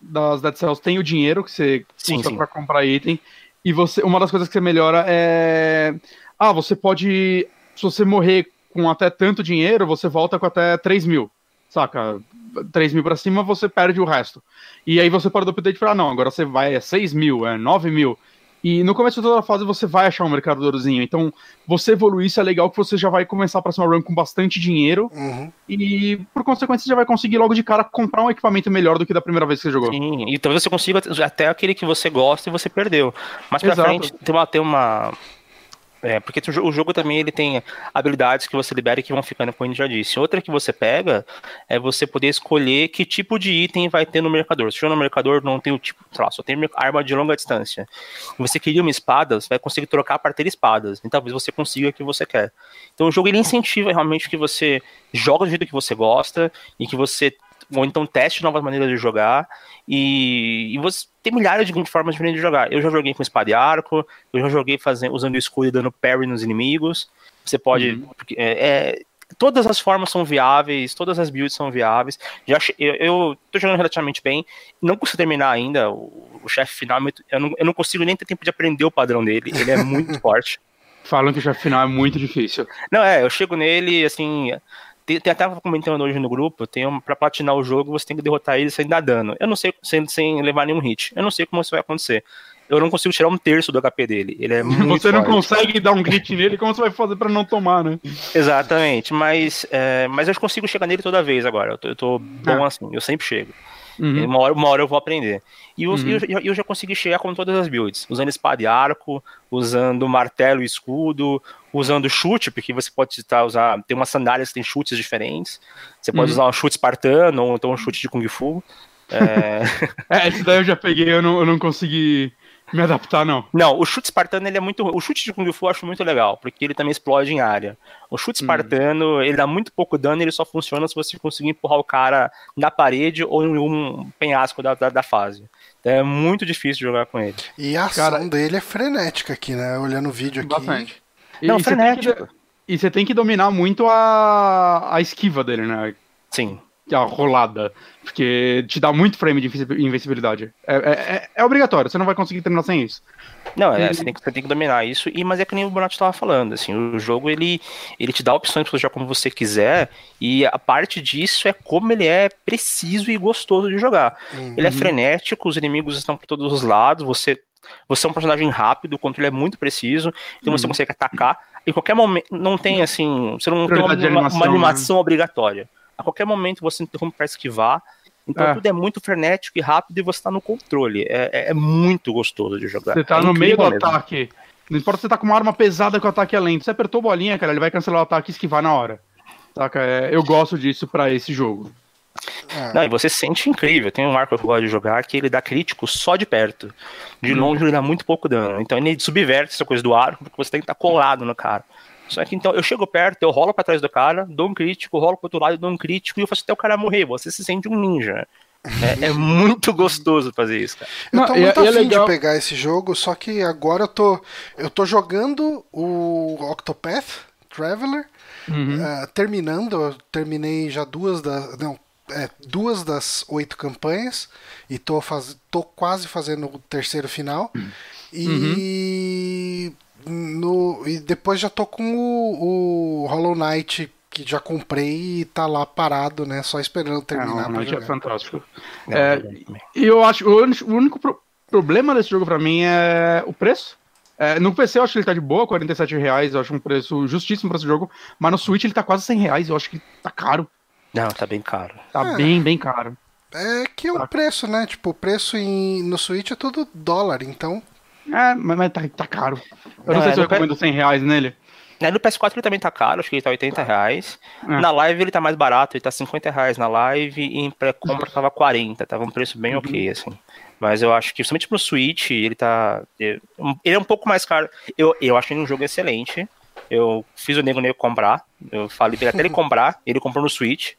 das Dead Cells, tem o dinheiro que você sim, usa para comprar item. E você, uma das coisas que você melhora é. Ah, você pode. Se você morrer com até tanto dinheiro, você volta com até 3 mil. Saca? 3 mil pra cima, você perde o resto. E aí você pode do update e falar, não, agora você vai, é 6 mil, é 9 mil. E no começo de toda a fase você vai achar um mercadorzinho. Então, você evoluir, isso é legal que você já vai começar a próxima run com bastante dinheiro. Uhum. E, por consequência, você já vai conseguir logo de cara comprar um equipamento melhor do que da primeira vez que você jogou. Sim, e talvez você consiga até aquele que você gosta e você perdeu. Mas pra Exato. frente tem uma, tem uma é, porque o jogo também ele tem habilidades que você libera e que vão ficando, como a gente já disse. Outra que você pega é você poder escolher que tipo de item vai ter no mercador. Se for no mercador não tem o tipo, sei lá, só tem arma de longa distância. Você queria uma espada, você vai conseguir trocar para ter espadas. E talvez você consiga o que você quer. Então o jogo ele incentiva realmente que você joga do jeito que você gosta e que você ou então teste novas maneiras de jogar. E, e você tem milhares de formas diferentes de jogar. Eu já joguei com espada e arco, eu já joguei fazendo, usando escudo e dando parry nos inimigos. Você pode. Uhum. É, é, todas as formas são viáveis, todas as builds são viáveis. Já, eu, eu tô jogando relativamente bem, não consigo terminar ainda. O, o chefe final, eu não, eu não consigo nem ter tempo de aprender o padrão dele, ele é muito forte. Falam que o chefe final é muito difícil. Não, é, eu chego nele, assim, tem, tem até comentando hoje no grupo, tem um, pra platinar o jogo, você tem que derrotar ele sem dar dano. Eu não sei, sem, sem levar nenhum hit. Eu não sei como isso vai acontecer. Eu não consigo tirar um terço do HP dele. Ele é muito Você não consegue dar um hit nele, como você vai fazer para não tomar, né? Exatamente, mas, é, mas eu consigo chegar nele toda vez agora. Eu tô, eu tô bom ah. assim, eu sempre chego. Uhum. Uma, hora, uma hora eu vou aprender. E eu, uhum. eu, eu, já consegui chegar com todas as builds, usando espada e arco, usando martelo e escudo, usando chute, porque você pode citar, usar. Tem umas sandálias que tem chutes diferentes. Você pode uhum. usar um chute espartano ou então um chute de Kung Fu. É, é esse daí eu já peguei, eu não, eu não consegui me adaptar, não. Não, o chute espartano ele é muito. O chute de Kung Fu eu acho muito legal, porque ele também explode em área. O chute hum. espartano, hum. ele dá muito pouco dano e ele só funciona se você conseguir empurrar o cara na parede ou em um penhasco da, da, da fase. Então é muito difícil jogar com ele. E a ação cara, dele é frenética aqui, né? Olhando o vídeo aqui. Bastante. Não, e frenético. e você tem que dominar muito a, a esquiva dele, né? Sim. A rolada. Porque te dá muito frame de invencibilidade. É, é, é, é obrigatório, você não vai conseguir terminar sem isso. Não, é, você, tem que, você tem que dominar isso, e, mas é que nem o Bonato estava falando, assim, o jogo ele, ele te dá opções para jogar como você quiser, e a parte disso é como ele é preciso e gostoso de jogar. Uhum. Ele é frenético, os inimigos estão por todos os lados, você, você é um personagem rápido, o controle é muito preciso, então uhum. você consegue atacar. Em qualquer momento, não tem assim, você não tem uma, animação, uma animação né? obrigatória. A qualquer momento você interrompe para esquivar. Então é. tudo é muito frenético e rápido e você está no controle. É, é, é, muito gostoso de jogar. Você está é no meio do mesmo. ataque. Não importa se você tá com uma arma pesada que o ataque é lento. Você apertou bolinha, cara, ele vai cancelar o ataque e esquivar na hora. Saca? É, eu gosto disso para esse jogo. É. Não, e você se sente incrível. Tem um arco que eu gosto de jogar que ele dá crítico só de perto. De hum. longe ele dá muito pouco dano. Então ele subverte essa coisa do arco, porque você tem que estar tá colado no cara. Só que então eu chego perto, eu rolo para trás do cara, dou um crítico, rolo pro outro lado, dou um crítico e eu faço até o cara morrer. Você se sente um ninja. É, é muito gostoso fazer isso, cara. Eu tô Não, muito é, afim é de pegar esse jogo, só que agora eu tô. Eu tô jogando o Octopath Traveler. Uhum. Uh, terminando, eu terminei já duas das. Não, é, duas das oito campanhas e tô, faz, tô quase fazendo o terceiro final. Uhum. E no, e depois já tô com o, o Hollow Knight que já comprei e tá lá parado, né? Só esperando terminar. É, o Knight é fantástico. É, e eu acho o único pro, problema desse jogo para mim é o preço. É, no PC eu acho que ele tá de boa, 47 reais, eu acho um preço justíssimo para esse jogo, mas no Switch ele tá quase 100 reais, eu acho que tá caro. Não, tá bem caro. Tá é, bem, bem caro. É que é o tá. preço, né? Tipo, o preço em, no Switch é tudo dólar, então é, mas, tá, tá, caro. Eu não, não sei é, se eu recomendo 100 reais nele. É, no PS4 ele também tá caro, acho que ele tá 80 reais. É. Na live ele tá mais barato, ele tá 50 reais na live e em pré-compra tava 40, tava um preço bem uhum. ok, assim. Mas eu acho que, principalmente pro Switch, ele tá. Ele é um pouco mais caro. Eu, eu acho ele um jogo excelente. Eu fiz o Nego Nego comprar. Eu falei pra ele até ele comprar, ele comprou no Switch.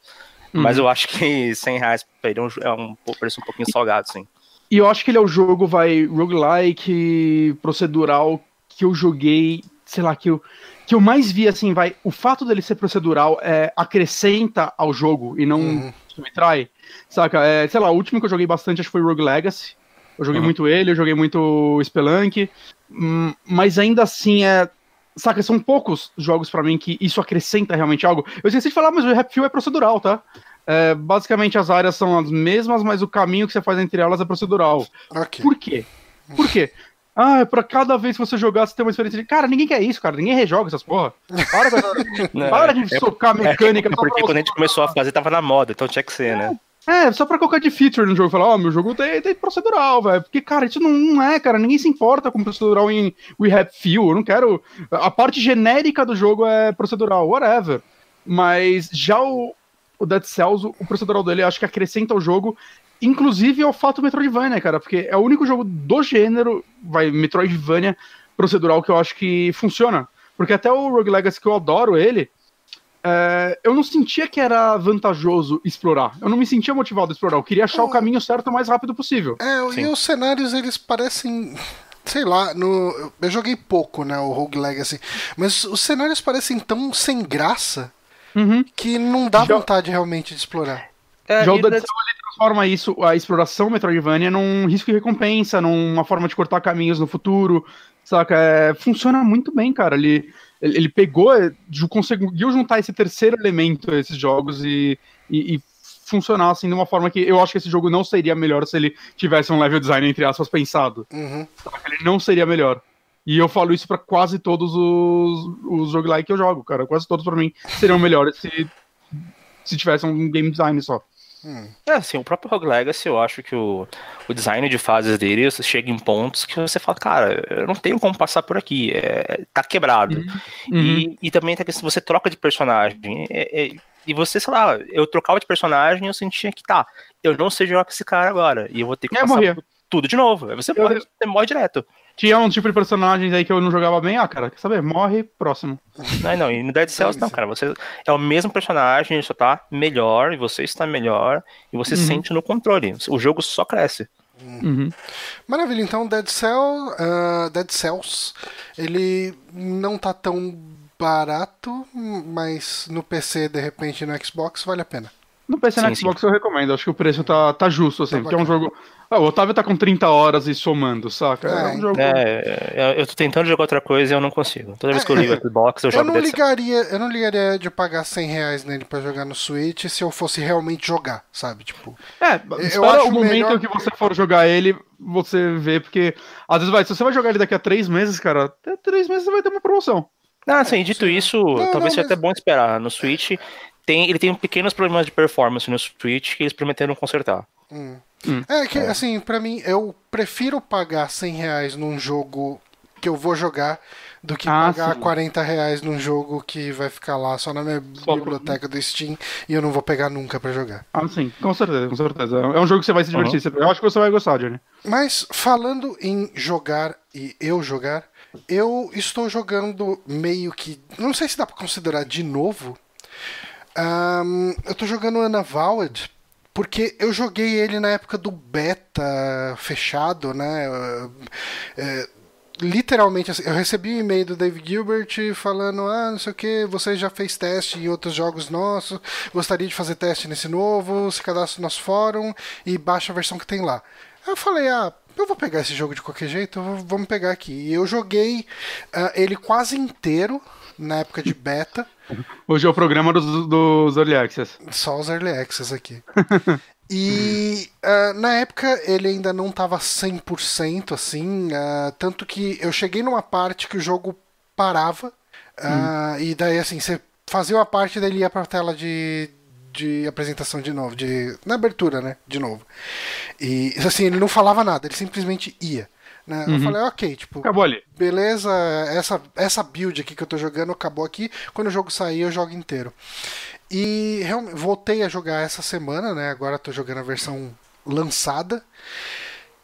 Uhum. Mas eu acho que 100 reais pra ele é um, é um preço um pouquinho salgado, sim. E eu acho que ele é o jogo, vai, roguelike, procedural, que eu joguei, sei lá, que eu, que eu mais vi, assim, vai, o fato dele ser procedural é, acrescenta ao jogo e não uhum. subtrai, saca? É, sei lá, o último que eu joguei bastante acho que foi Rogue Legacy, eu joguei uhum. muito ele, eu joguei muito Spelunk, hum, mas ainda assim é, saca, são poucos jogos para mim que isso acrescenta realmente algo. Eu esqueci de falar, mas o Rap Fuel é procedural, tá? É, basicamente as áreas são as mesmas, mas o caminho que você faz entre elas é procedural. Okay. Por quê? Por quê? Ah, é pra cada vez que você jogar, você tem uma experiência de. Cara, ninguém quer isso, cara. Ninguém rejoga essas porra. Para, Não, para de é, socar é, mecânica. É, porque quando a gente começou a fazer, tava na moda, então tinha que ser, né? É, só pra colocar de feature no jogo. Falar, ó, oh, meu jogo tem, tem procedural, velho. Porque, cara, isso não, não, é, cara. Ninguém se importa com procedural em We Have Feel. Eu não quero. A parte genérica do jogo é procedural, whatever. Mas já o, o Dead Cells, o procedural dele, acho que acrescenta ao jogo, inclusive ao fato Metroidvania, cara, porque é o único jogo do gênero, vai, Metroidvania procedural que eu acho que funciona. Porque até o Rogue Legacy, que eu adoro ele, é, eu não sentia que era vantajoso explorar. Eu não me sentia motivado a explorar. Eu queria achar o caminho certo o mais rápido possível. É, Sim. e os cenários, eles parecem sei lá, no, eu joguei pouco, né, o Rogue Legacy, mas os cenários parecem tão sem graça uhum. que não dá Já... vontade realmente de explorar. É, Já o Dead Cells ele transforma isso, a exploração Metroidvania, num risco e recompensa, numa forma de cortar caminhos no futuro, saca? É, funciona muito bem, cara. Ele, ele, ele pegou, é, conseguiu juntar esse terceiro elemento a esses jogos e, e, e funcionar assim de uma forma que eu acho que esse jogo não seria melhor se ele tivesse um level design, entre aspas, pensado. Uhum. Ele não seria melhor. E eu falo isso para quase todos os, os roguelike que eu jogo, cara. Quase todos para mim seriam melhores se, se tivesse um game design só. Hum. É, assim, o próprio Rogue Legacy, eu acho que o, o design de fases dele chega em pontos que você fala, cara, eu não tenho como passar por aqui, é, tá quebrado. Uhum. E, uhum. e também tem que você troca de personagem. É, é, e você, sei lá, eu trocava de personagem e eu sentia que tá, eu não sei jogar com esse cara agora. E eu vou ter que é, passar tudo de novo. Aí você, eu, morre, você morre direto. Tinha um tipo de personagens aí que eu não jogava bem, ah, cara, quer saber? Morre, próximo. Não, não, e no Dead Cells não, cara, você é o mesmo personagem, ele só tá melhor, e você está melhor, e você uhum. sente no controle. O jogo só cresce. Uhum. Maravilha, então Dead, Cell, uh, Dead Cells, ele não tá tão barato, mas no PC, de repente, no Xbox, vale a pena. No PC e no Sim, Xbox eu recomendo, acho que o preço tá, tá justo, assim, Tá porque é um jogo. Ah, o Otávio tá com 30 horas e somando, saca? É, É, um jogo. É, eu tô tentando jogar outra coisa e eu não consigo. Toda vez que eu ligo o Xbox, eu Eu jogo não ligaria, eu não ligaria de pagar 100 reais nele pra jogar no Switch se eu fosse realmente jogar, sabe? Tipo, É, espera acho o momento melhor- em que você for jogar ele, você vê, porque às vezes vai, se você vai jogar ele daqui a três meses, cara, até três meses você vai ter uma promoção. Ah, sim, dito isso, talvez não, seja mas- até bom esperar. No Switch, tem, ele tem pequenos problemas de performance no Switch que eles prometeram consertar. hum. Hum. É que, assim, pra mim, eu prefiro pagar 100 reais num jogo que eu vou jogar do que Ah, pagar sim. 40 reais num jogo que vai ficar lá só na minha Só- biblioteca do Steam e eu não vou pegar nunca pra jogar. Ah, sim, com certeza, com certeza. É um jogo que você vai se divertir. você- Eu acho que você vai gostar, Johnny. Mas falando em jogar e eu jogar, eu estou jogando meio que. Não sei se dá pra considerar de novo. Ahn, eu tô jogando Unavowed porque eu joguei ele na época do beta fechado, né? É, literalmente assim, eu recebi um e-mail do Dave Gilbert falando, ah, não sei o que, você já fez teste em outros jogos nossos, gostaria de fazer teste nesse novo, se cadastra no nosso fórum e baixa a versão que tem lá. Eu falei, ah, eu vou pegar esse jogo de qualquer jeito, vamos pegar aqui. E eu joguei ah, ele quase inteiro na época de beta, Hoje é o programa dos, dos Early Access. só os early access aqui. E ah, na época ele ainda não estava 100% assim, ah, tanto que eu cheguei numa parte que o jogo parava, ah, e daí assim, você fazia uma parte e daí ele ia pra tela de, de apresentação de novo, de, na abertura, né, de novo. E assim, ele não falava nada, ele simplesmente ia. Né? Eu falei, ok, tipo, Acabou ali. beleza, essa, essa build aqui que eu tô jogando acabou aqui. Quando o jogo sair, eu jogo inteiro. E realmente, voltei a jogar essa semana, né? Agora tô jogando a versão lançada.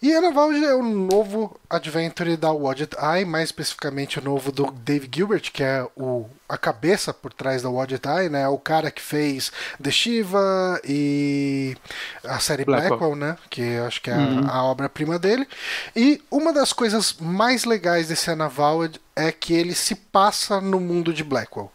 E Anavalde é o novo Adventure da Wadget Eye, mais especificamente o novo do Dave Gilbert, que é o, a cabeça por trás da Wadget Eye, né? O cara que fez The Shiva e a série Blackwell. Blackwell, né? Que eu acho que é a, a obra-prima dele. E uma das coisas mais legais desse Anavaled é que ele se passa no mundo de Blackwell.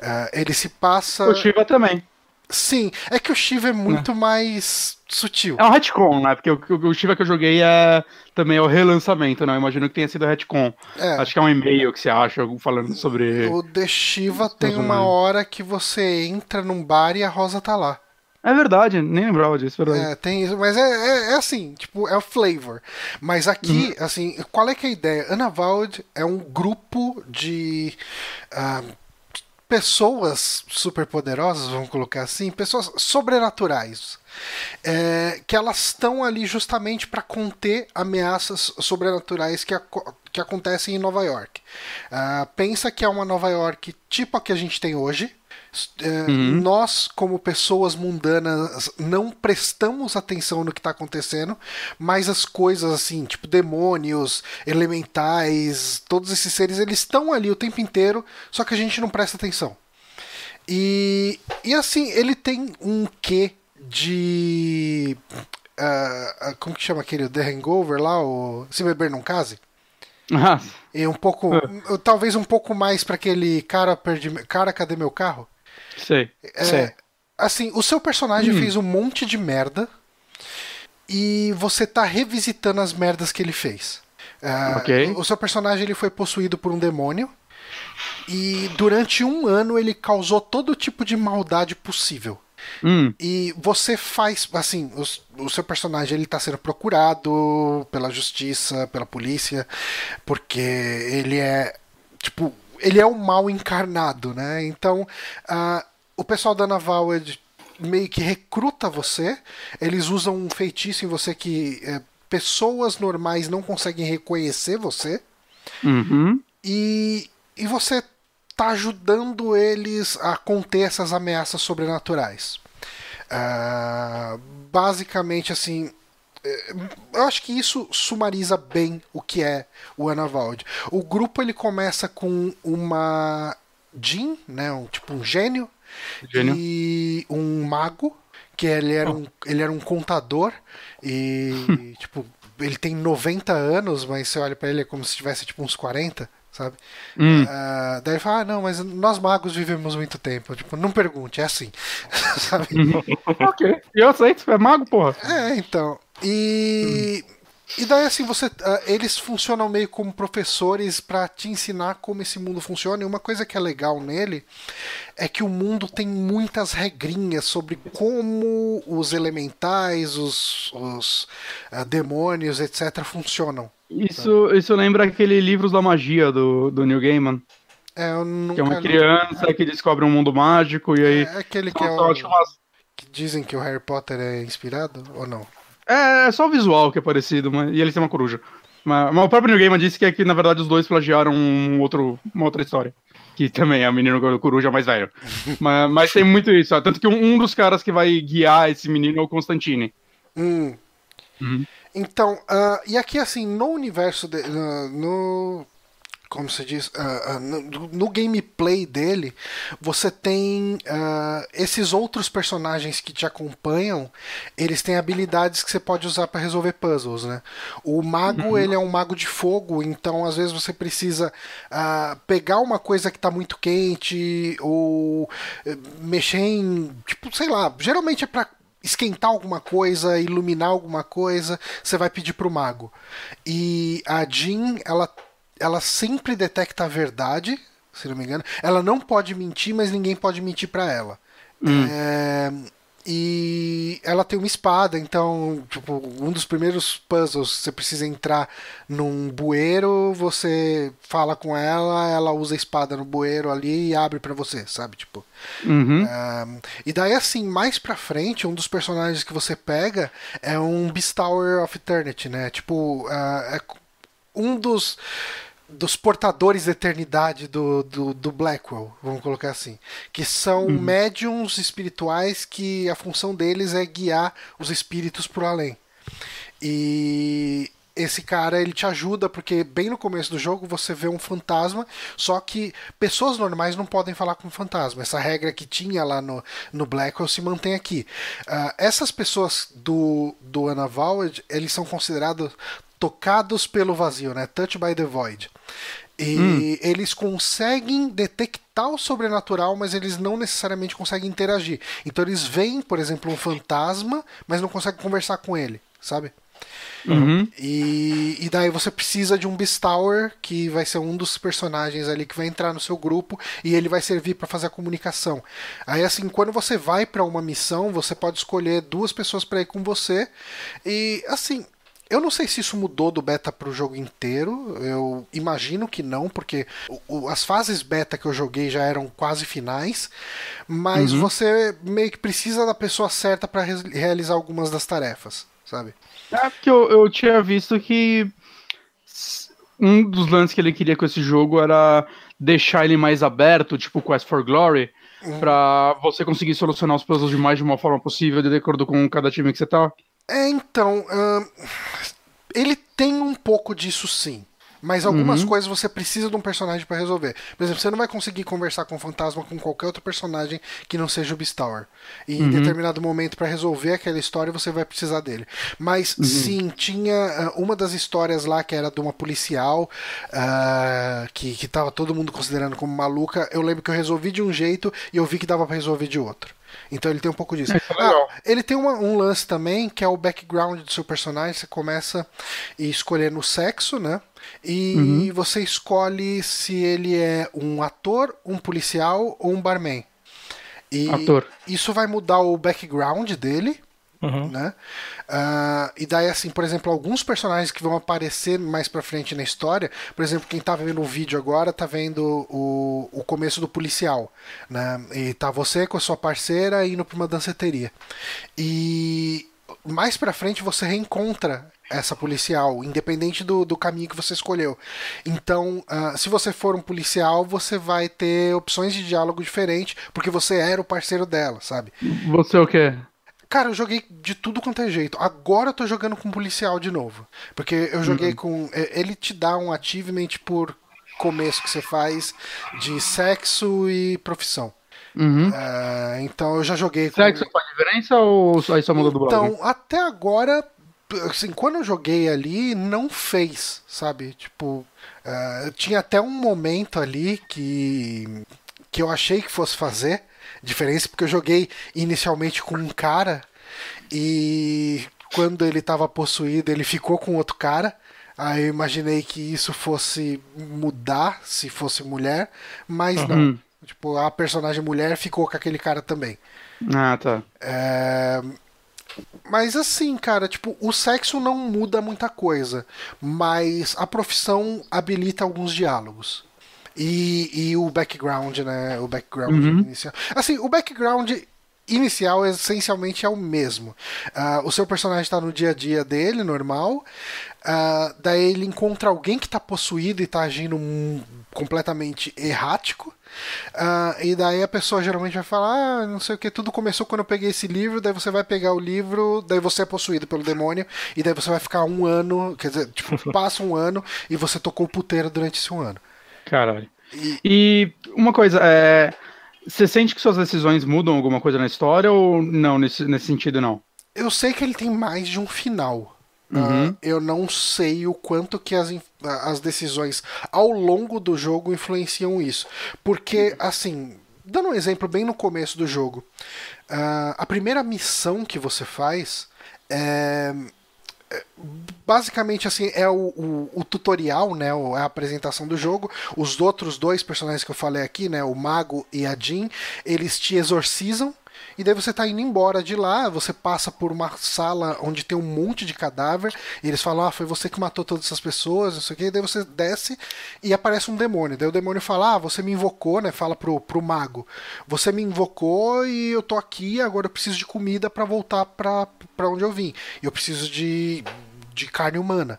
Ah, ele se passa. O Shiva também. Sim, é que o Shiva é muito mais sutil. É um retcon, né? Porque o, o, o Shiva que eu joguei é também é o relançamento, né? Eu imagino que tenha sido retcon. É. Acho que é um e-mail que você acha falando sobre. O The Shiva tem uma hora que você entra num bar e a Rosa tá lá. É verdade, nem lembrava disso, é verdade. É, tem isso, mas é, é, é assim, tipo, é o flavor. Mas aqui, assim, qual é que é a ideia? Unavowed é um grupo de ah, pessoas superpoderosas, vamos colocar assim, pessoas sobrenaturais. é, que elas estão ali justamente para conter ameaças sobrenaturais que, que acontecem em Nova York. Ah, pensa que é uma Nova York tipo a que a gente tem hoje. É, Nós, como pessoas mundanas, não prestamos atenção no que está acontecendo, mas as coisas assim, tipo demônios, elementais, todos esses seres, eles estão ali o tempo inteiro, só que a gente não presta atenção. E, e assim, ele tem um quê de. ah, ah, como que chama aquele? The Hangover lá? O Se Beber Não Case? Ah, E um pouco. Talvez um pouco mais para aquele cara, perdi, cara, cadê meu carro? Sei. É, Sim. assim, o seu personagem fez um monte de merda e você tá revisitando as merdas que ele fez. Ok. O seu personagem ele foi possuído por um demônio e durante um ano ele causou todo tipo de maldade possível. Hum, E você faz, assim, os- o, seu personagem ele tá sendo procurado pela justiça, pela polícia, porque ele é, tipo, ele é o mal encarnado, né? Então, ah, o pessoal da Navaled meio que recruta você, eles usam um feitiço em você que eh, pessoas normais não conseguem reconhecer você, uhum. e, e você tá ajudando eles a conter essas ameaças sobrenaturais. Ah, basicamente, assim, eu acho que isso sumariza bem o que é o Anavald. O grupo ele começa com uma Jin, né, um, tipo um gênio, Gênio. e um mago, que ele era um, ele era um contador e tipo ele tem 90 anos, mas você olha pra ele é como se tivesse tipo uns 40, sabe? Hum. Uh, daí ele fala, ah, não, mas nós magos vivemos muito tempo. Tipo, não pergunte, é assim. sabe? ok, eu aceito, é mago, porra. É, então. E. E daí, assim, você, uh, eles funcionam meio como professores para te ensinar como esse mundo funciona. E uma coisa que é legal nele é que o mundo tem muitas regrinhas sobre como os elementais, os, os uh, demônios, etc., funcionam. Isso, isso lembra aquele Livros da Magia do, do Neil Gaiman. É, eu nunca que é uma criança li. que descobre um mundo mágico e aí. É aquele que é o... Que dizem que o Harry Potter é inspirado ou não? É, é só o visual que é parecido, mas... e ele tem uma coruja. Mas, mas o próprio New Gaiman disse que, é que, na verdade, os dois plagiaram um outro, uma outra história. Que também é o menino coruja mais velho. mas, mas, tem muito isso. Ó. Tanto que um, um, dos caras que vai guiar esse menino é o Constantine. Hum. Uhum. Então, uh, e aqui, assim, no universo. De, uh, no como se diz, uh, uh, no, no, gameplay dele, você tem uh, esses outros personagens que te acompanham, eles têm habilidades que você pode usar para resolver puzzles, né? O mago, uhum. ele é um mago de fogo, então às vezes você precisa pegar uma coisa que está muito quente ou eh, mexer em, tipo, sei lá, geralmente é para esquentar alguma coisa, iluminar alguma coisa, você vai pedir pro mago. E a Jean, ela ela sempre detecta a verdade, se não me engano. Ela não pode mentir, mas ninguém pode mentir para ela. Hum. É, e ela tem uma espada, então, tipo, um dos primeiros puzzles, você precisa entrar num bueiro, você fala com ela, ela usa a espada no bueiro ali e abre para você, sabe? Tipo. Uhum. É, e daí, assim, mais pra frente, um dos personagens que você pega é um Beastower of Eternity, né? Tipo, uh, é um dos dos portadores da eternidade do, do, do, Blackwell, vamos colocar assim. Que são uhum. médiums espirituais que a função deles é guiar os espíritos para o além. E esse cara ele te ajuda porque bem no começo do jogo você vê um fantasma, só que pessoas normais não podem falar com fantasma. Essa regra que tinha lá no, no Blackwell se mantém aqui. Uh, essas pessoas do, do Unavowed, eles são considerados tocados pelo vazio, né? Touch by the Void. E hum. eles conseguem detectar o sobrenatural, mas eles não necessariamente conseguem interagir. Então eles veem, por exemplo, um fantasma, mas não conseguem conversar com ele, sabe? Uhum. E, e, daí você precisa de um Beastower, que vai ser um dos personagens ali que vai entrar no seu grupo e ele vai servir para fazer a comunicação. Aí assim, quando você vai para uma missão, você pode escolher duas pessoas para ir com você. E assim, eu não sei se isso mudou do beta para o jogo inteiro. Eu imagino que não, porque o, as fases beta que eu joguei já eram quase finais. Mas uhum. você meio que precisa da pessoa certa para re realizar algumas das tarefas, sabe? É porque eu, eu tinha visto que um dos lances que ele queria com esse jogo era deixar ele mais aberto, tipo Quest for Glory, uhum. para você conseguir solucionar os puzzles de mais de uma forma possível, de acordo com cada time que você tá. É, então. Ele tem um pouco disso sim. Mas algumas uhum. coisas você precisa de um personagem para resolver. Por exemplo, você não vai conseguir conversar com o fantasma com qualquer outro personagem que não seja o Beastower. E uhum. em determinado momento, para resolver aquela história, você vai precisar dele. Mas uhum. sim, tinha uh, uma das histórias lá que era de uma policial uh, que, que tava todo mundo considerando como maluca. Eu lembro que eu resolvi de um jeito e eu vi que dava para resolver de outro. Então ele tem um pouco disso. É, ah, ele tem uma, um lance também, que é o background do seu personagem. Você começa escolhendo o sexo, né? E uhum. você escolhe se ele é um ator, um policial ou um barman. E ator. isso vai mudar o background dele. Uhum. Né? Uh, e daí, assim, por exemplo, alguns personagens que vão aparecer mais pra frente na história, por exemplo, quem tá vendo o vídeo agora tá vendo o, o começo do policial, né? E tá você com a sua parceira indo pra uma danceteria. E mais pra frente você reencontra essa policial, independente do, do caminho que você escolheu. Então, uh, se você for um policial, você vai ter opções de diálogo diferentes, porque você era o parceiro dela, sabe? Você é o quê? Cara, eu joguei de tudo quanto é jeito. Agora eu tô jogando com policial de novo. Porque eu joguei uhum. com. É, ele te dá um achievement por começo que você faz de sexo e profissão. Uhum. Uh, então eu já joguei com. Sexo faz diferença ou aí só muda do Então, até agora assim, quando eu joguei ali, não fez, sabe? Tipo, uh, tinha até um momento ali que, que eu achei que fosse fazer diferença, porque eu joguei inicialmente com um cara e quando ele estava possuído, ele ficou com outro cara. Aí eu imaginei que isso fosse mudar se fosse mulher, mas uhum. não. Tipo, a personagem mulher ficou com aquele cara também. Ah, tá. É... Mas assim, cara, tipo, o sexo não muda muita coisa, mas a profissão habilita alguns diálogos. E, e o background, né? O background uhum. inicial. Assim, o background inicial essencialmente é o mesmo. Uh, o seu personagem está no dia a dia dele, normal. Uh, daí ele encontra alguém que está possuído e está agindo completamente errático. Uh, e daí a pessoa geralmente vai falar: ah, não sei o que, tudo começou quando eu peguei esse livro. Daí você vai pegar o livro, daí você é possuído pelo demônio. E daí você vai ficar um ano, quer dizer, tipo, passa um ano e você tocou o puteiro durante esse um ano. Caralho. E, e uma coisa, é você sente que suas decisões mudam alguma coisa na história ou não, nesse, nesse sentido não? Eu sei que ele tem mais de um final. Uhum. Uh, eu não sei o quanto que as, as decisões ao longo do jogo influenciam isso. Porque, assim, dando um exemplo bem no começo do jogo, uh, a primeira missão que você faz é basicamente assim é o, o, o, tutorial, né, é a apresentação do jogo. Os outros dois personagens que eu falei aqui, né, o mago e a Jean, eles te exorcizam. E daí você tá indo embora de lá, você passa por uma sala onde tem um monte de cadáver, e eles falam, ah, foi você que matou todas essas pessoas, não sei o que, daí você desce e aparece um demônio. Daí o demônio fala, ah, você me invocou, né? Fala pro, pro mago. Você me invocou e eu tô aqui, agora eu preciso de comida para voltar pra, pra onde eu vim. Eu preciso de de carne humana.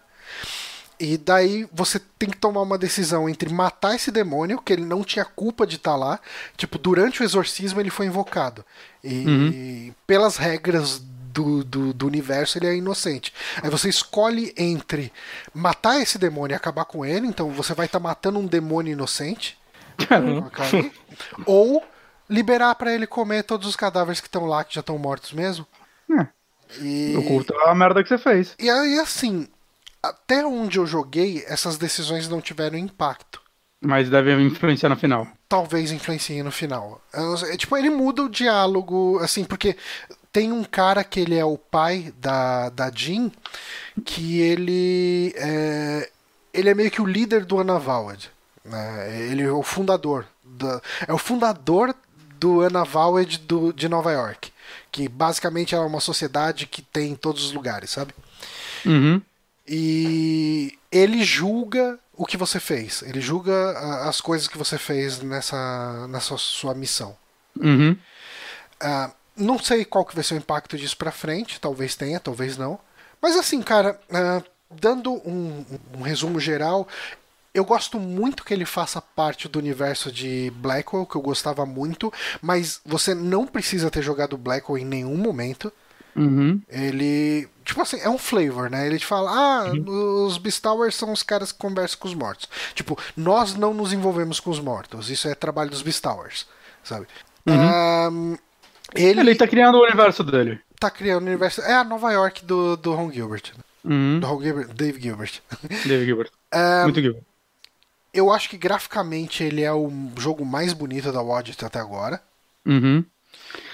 E daí você tem que tomar uma decisão entre matar esse demônio, que ele não tinha culpa de estar tá lá. Tipo, durante o exorcismo ele foi invocado. E uhum. pelas regras do, do, do, universo ele é inocente. Aí você escolhe entre matar esse demônio e acabar com ele, então você vai estar tá matando um demônio inocente. Uhum. ou liberar para ele comer todos os cadáveres que estão lá, que já estão mortos mesmo. É. E... Oculta a merda que você fez. E aí, assim, até onde eu joguei, essas decisões não tiveram impacto. Mas deve influenciar no final. Talvez influencie no final. É, tipo, ele muda o diálogo, assim, porque tem um cara que ele é o pai da, da Jean, que ele é, ele é meio que o líder do Anavawed. Né? Ele é o fundador. Da, é o fundador do Anavawed do, de Nova York que basicamente é uma sociedade que tem em todos os lugares, sabe? Uhum. E ele julga o que você fez. Ele julga as coisas que você fez nessa, nessa sua missão. Uhum. Uh, não sei qual que vai ser o impacto disso pra frente. Talvez tenha, talvez não. Mas assim, cara, uh, dando um, um, resumo geral, eu gosto muito que ele faça parte do universo de Blackwell, que eu gostava muito, mas você não precisa ter jogado Blackwell em nenhum momento. Uhum. Ele. Tipo assim, é um flavor, né? Ele te fala: ah, uhum. os Beastowers são os caras que conversam com os mortos. Tipo, nós não nos envolvemos com os mortos. Isso é trabalho dos Beastowers, sabe? Uhum. Um, ele... ele tá criando o universo dele. Tá criando o universo. É a Nova York do, do Ron Gilbert. Uhum. Do Ron Gilbert, Dave Gilbert. Dave Gilbert. Um, Muito Gilbert eu acho que graficamente ele é o jogo mais bonito da Odyssey até agora. Uhum.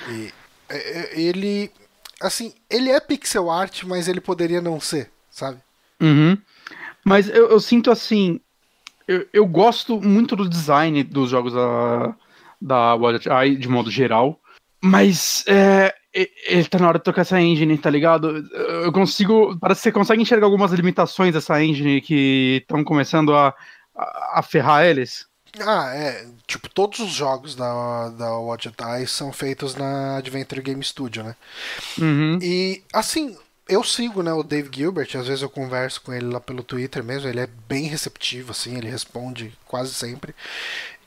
E, é, é, ele. Assim, ele é pixel art, mas ele poderia não ser, sabe? Uhum. Mas eu, eu sinto assim. Eu, eu, gosto muito do design dos jogos da, da Odyssey de modo geral. Mas é, ele tá na hora de tocar essa engine, tá ligado? Eu consigo. Parece que você consegue enxergar algumas limitações dessa engine que estão começando a a, ferrar eles? Ah, é. Tipo, todos os jogos da, da Watch Eyes são feitos na Adventure Game Studio, né? Uhum. E, assim, eu sigo né, o Dave Gilbert, às vezes eu converso com ele lá pelo Twitter mesmo, ele é bem receptivo, assim, ele responde quase sempre.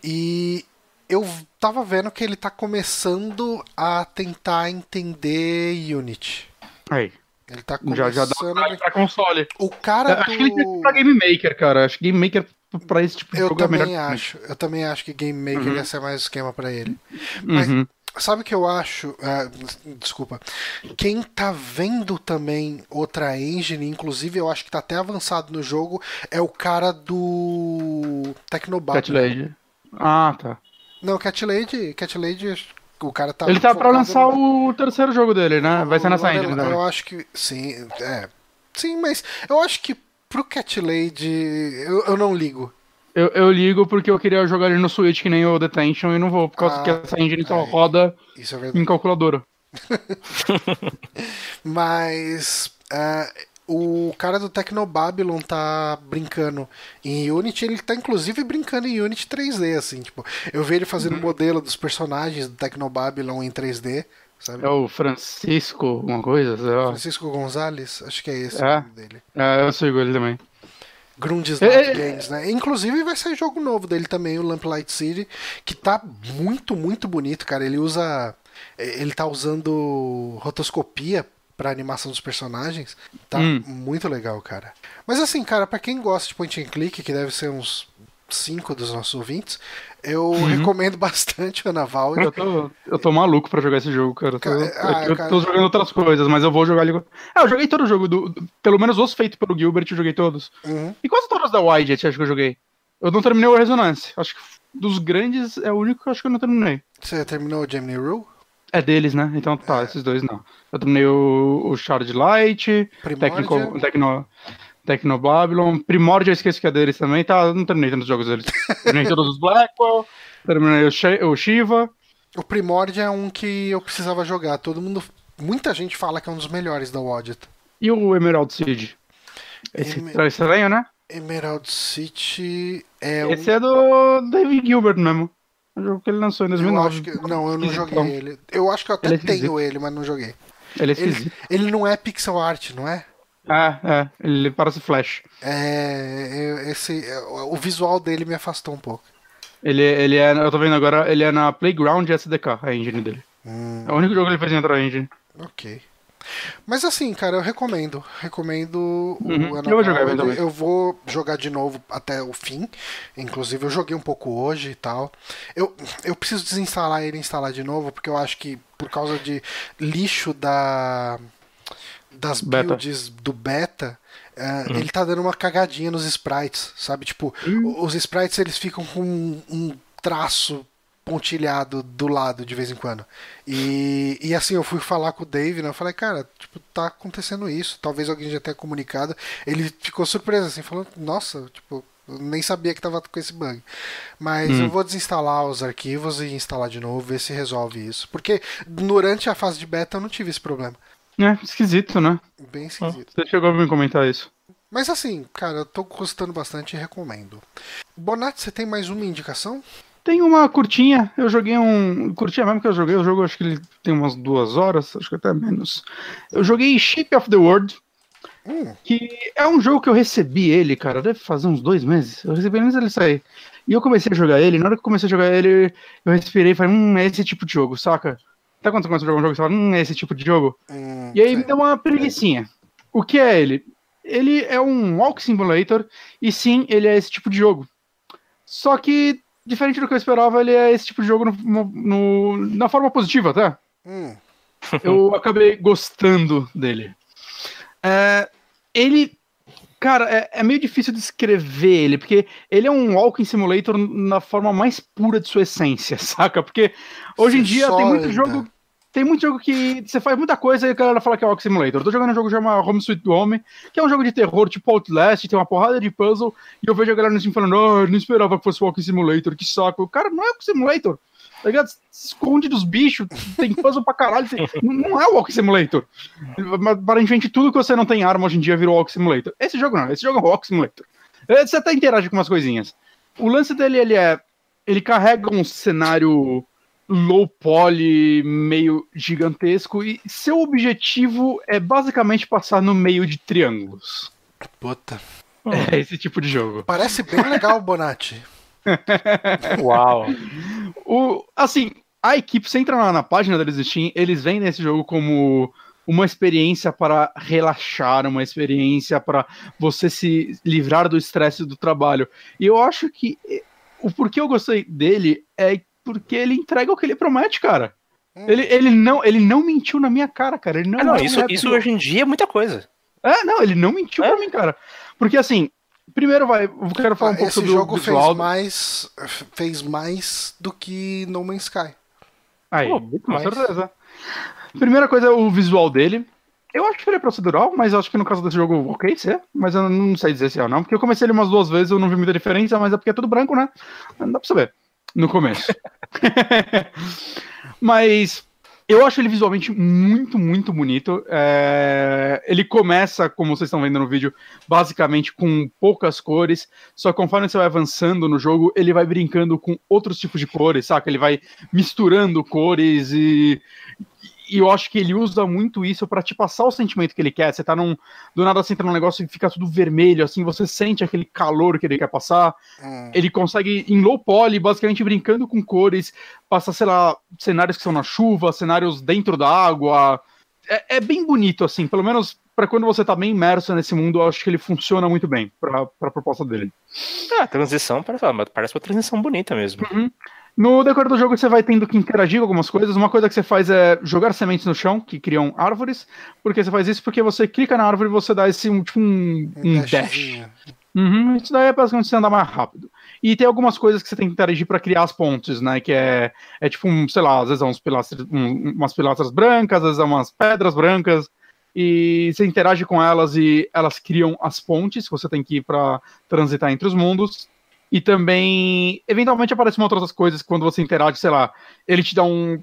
E eu tava vendo que ele tá começando a tentar entender Unity. Aí. Ele tá começando... Já, já dá pra console. O cara Acho do... que ele tem pra Game Maker, cara. Acho que Game Maker para esse tipo de eu jogo é também acho. Eu também acho que Game Maker uhum. ia ser mais esquema para ele. Mas, uhum. Sabe o que eu acho? Ah, desculpa. Quem tá vendo também outra engine, inclusive eu acho que tá até avançado no jogo, é o cara do Tecnobat. Cat Lady. Ah, tá. Não, Cat Lady, Cat Lady, o cara tá. Ele tá pra focado lançar no- o terceiro jogo dele, né? Vai ser nessa engine Eu também. acho que. Sim, é. Sim, mas eu acho que pro Cat Lady eu, eu não ligo. Eu, eu ligo porque eu queria jogar ele no Switch que nem o Detention e não vou, por causa Ah, que essa engine só aí. roda é em calculadora. Mas ah, o cara do Tecnobabylon tá brincando em Unity, ele tá inclusive brincando em Unity 3D, assim, tipo, eu vi ele Uhum. fazendo modelo dos personagens do Tecnobabylon em 3D, sabe? É o Francisco, alguma coisa. Francisco Gonzalez, acho que é esse É. o nome dele. É, eu sigo ele também. Grundislav É, é, Games, né? Inclusive vai sair jogo novo dele também, o Lamplight City, que tá muito, muito bonito, cara. Ele usa. Ele tá usando rotoscopia pra animação dos personagens. Tá Hum. muito legal, cara. Mas assim, cara, pra quem gosta de point and click, que deve ser uns cinco dos nossos ouvintes, eu recomendo bastante o Naval. Uhum. Eu tô, eu tô maluco pra jogar esse jogo, cara. Eu tô, ah, eu cara. tô jogando outras coisas, mas eu vou jogar. Ah, eu joguei todo o jogo, do, pelo menos os feitos pelo Gilbert, eu joguei todos. Uhum. E quase todos da Widget, acho que eu joguei. Eu não terminei o Resonance. Acho que dos grandes é o único que eu acho que eu não terminei. Você terminou o Gemini Rule? É deles, né? Então tá, esses dois não. Eu terminei o, o Shard Light, Primordia? Technical, Tecno, Tecno Babylon, Primordia, eu esqueci que é deles também, tá? eu Não terminei tantos jogos deles. terminei todos os Blackwell, terminei o, o Shiva. O Primordia é um que eu precisava jogar. Todo mundo. Muita gente fala que é um dos melhores da Wadget. E o Emerald City. Esse Emer- é estranho, né? Emerald City é Esse é do David Gilbert mesmo. O jogo que ele lançou em Eu 2009. acho que. Não, eu não joguei Esquisitão. ele. Eu acho que eu até Ele é tenho ele, mas não joguei. Ele é Ele, ele não é pixel art, não é? É, é. Ele parece Flash. É. é, Esse, é, o visual dele me afastou um pouco. Ele, ele é, eu tô vendo agora, ele é na Playground SDK, a engine dele. Hum, É o único jogo que ele fez em outra engine. ok. Mas assim, cara, eu recomendo. Recomendo o Uhum, Ana eu vou jogar também. Eu vou jogar de novo até o fim. Inclusive, eu joguei um pouco hoje e tal. Eu, eu preciso desinstalar ele e instalar de novo, porque eu acho que por causa de lixo da das Beta. builds do beta, eh, ele tá dando uma cagadinha nos sprites, sabe? Tipo, o- os sprites eles ficam com um, um traço pontilhado do lado de vez em quando. E, e assim, eu fui falar com o Dave, né? Eu falei, cara, tipo, tá acontecendo isso. Talvez alguém já tenha comunicado. Ele ficou surpreso, assim, falou, nossa, tipo, nem sabia que tava com esse bug. Mas eu vou desinstalar os arquivos e instalar de novo, ver se resolve isso. Porque durante a fase de beta eu não tive esse problema. É, esquisito, né? Bem esquisito. Você chegou a me comentar isso. Mas assim, cara, eu tô gostando bastante e recomendo. Bonatti, você tem mais uma indicação? Tem uma curtinha, eu joguei um. Curtinha mesmo que eu joguei, o jogo acho que ele tem umas duas horas, acho que até menos. Eu joguei Shape of the World, Hum, que é um jogo que eu recebi ele, cara, deve fazer uns dois meses. Eu recebi ele antes dele sair. E eu comecei a jogar ele, na hora que eu comecei a jogar ele, eu respirei e falei, hum, é esse tipo de jogo, saca? Até quando você começa a jogar um jogo, você fala, hum, é esse tipo de jogo. hum, E aí sei. me deu uma preguiçinha. O que é ele? Ele é um walk simulator e sim, ele é esse tipo de jogo. Só que, diferente do que eu esperava, ele é esse tipo de jogo no- no- na forma positiva, tá? Hum, Eu acabei gostando dele. É, ele. Cara, é, é meio difícil descrever ele, porque ele é um walking simulator na forma mais pura de sua essência, saca? Porque hoje em dia tem muito jogo. Tem muito jogo que você faz muita coisa e a galera fala que é walking simulator. Eu tô jogando um jogo chamado Home Sweet Home, que é um jogo de terror tipo Outlast, tem uma porrada de puzzle, e eu vejo a galera Steam falando, eu não esperava que fosse walking simulator, que saco. Cara, não é walking simulator. Tá ligado? Se esconde dos bichos, tem puzzle pra caralho. tem- Não é Walk Simulator. Mas, Aparentemente, tudo que você não tem arma hoje em dia virou Walk Simulator. Esse jogo não, esse jogo é Walk Simulator. Eh, Você até interage com umas coisinhas. O lance dele, ele é. Ele carrega um cenário low poly, meio gigantesco, e seu objetivo é basicamente passar no meio de triângulos. puta. É esse tipo de jogo. Parece bem legal, Bonatti. Uau. O, assim, a equipe, você entra lá na página deles do Steam, eles vendem esse jogo como uma experiência para relaxar, uma experiência para você se livrar do estresse do trabalho. E eu acho que eh, o porquê eu gostei dele é porque ele entrega o que ele promete, cara. Hum. Ele, ele, não, ele não mentiu na minha cara, cara. Ele não, ah, não isso, isso hoje em dia é muita coisa. É, não, ele não mentiu é? pra mim, cara. Porque assim, primeiro vai, eu quero falar ah, um pouco sobre o visual. Esse jogo fez mais, fez mais do que No Man's Sky. Aí, Pô, com mais. certeza. Primeira coisa é o visual dele. Eu acho que ele é procedural, mas eu acho que no caso desse jogo, ok, ser. Mas eu não sei dizer se é ou não, porque eu comecei ele umas duas vezes, eu não vi muita diferença, mas é porque é tudo branco, né? Não dá pra saber. No começo. mas eu acho ele visualmente muito, muito bonito. É... Ele começa, como vocês estão vendo no vídeo, basicamente com poucas cores. Só que conforme você vai avançando no jogo, ele vai brincando com outros tipos de cores, saca? Ele vai misturando cores e e eu acho que ele usa muito isso para te passar o sentimento que ele quer. Você tá num. Do nada você entra num negócio e fica tudo vermelho, assim, você sente aquele calor que ele quer passar. Hum. Ele consegue, em low poly, basicamente brincando com cores, passa, sei lá, cenários que são na chuva, cenários dentro da água. É, é bem bonito, assim, pelo menos para quando você tá bem imerso nesse mundo, eu acho que ele funciona muito bem para a proposta dele. Ah, a transição parece uma transição bonita mesmo. Uhum. No decorrer do jogo você vai tendo que interagir com algumas coisas. Uma coisa que você faz é jogar sementes no chão, que criam árvores. Porque você faz isso porque você clica na árvore e você dá esse um, tipo um, um dash. Uhum, isso daí é basicamente você andar mais rápido. E tem algumas coisas que você tem que interagir para criar as pontes, né? Que é, é tipo, um, sei lá, às vezes é uns pilastras, um, umas pilastras brancas, às vezes é umas pedras brancas. E você interage com elas e elas criam as pontes que você tem que ir para transitar entre os mundos. E também, eventualmente aparecem outras coisas quando você interage, sei lá, ele te dá um.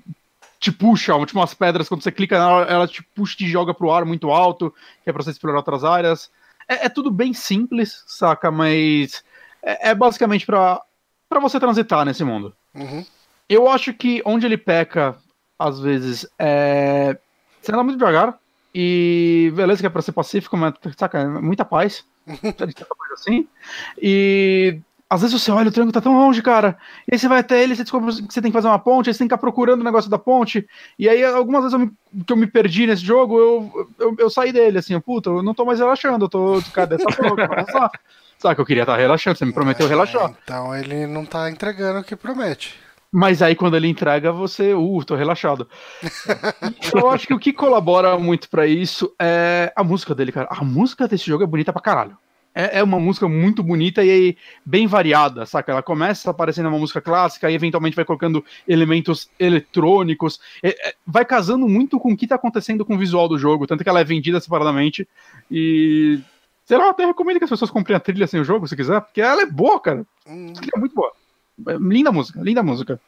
te puxa, tipo umas pedras, quando você clica nela, ela te puxa e te joga pro ar muito alto, que é pra você explorar outras áreas. É, é tudo bem simples, saca? Mas é, é basicamente para para você transitar nesse mundo. Uhum. Eu acho que onde ele peca, às vezes, é. Você anda muito devagar. E beleza, que é pra ser pacífico, mas, saca, é muita paz. assim. E às vezes você olha, o triângulo tá tão longe, cara. E aí você vai até ele, você descobre que você tem que fazer uma ponte, aí você tem que ficar procurando o negócio da ponte. E aí, algumas vezes eu me, que eu me perdi nesse jogo, eu, eu, eu saí dele, assim, puta, eu não tô mais relaxando, eu tô. Cadê essa porra? Sabe que eu queria estar tá relaxando, você me prometeu é, relaxar. Então ele não tá entregando o que promete. Mas aí quando ele entrega, você, uh, tô relaxado. eu acho que o que colabora muito para isso é a música dele, cara. A música desse jogo é bonita pra caralho é, é uma música muito bonita e bem variada, saca? Ela começa aparecendo uma música clássica e eventualmente vai colocando elementos eletrônicos. É, é, vai casando muito com o que tá acontecendo com o visual do jogo, tanto que ela é vendida separadamente. E. Sei lá, até recomendo que as pessoas comprem a trilha sem o jogo, se quiser, porque ela é boa, cara. Hum. É muito boa. É, linda música, linda música.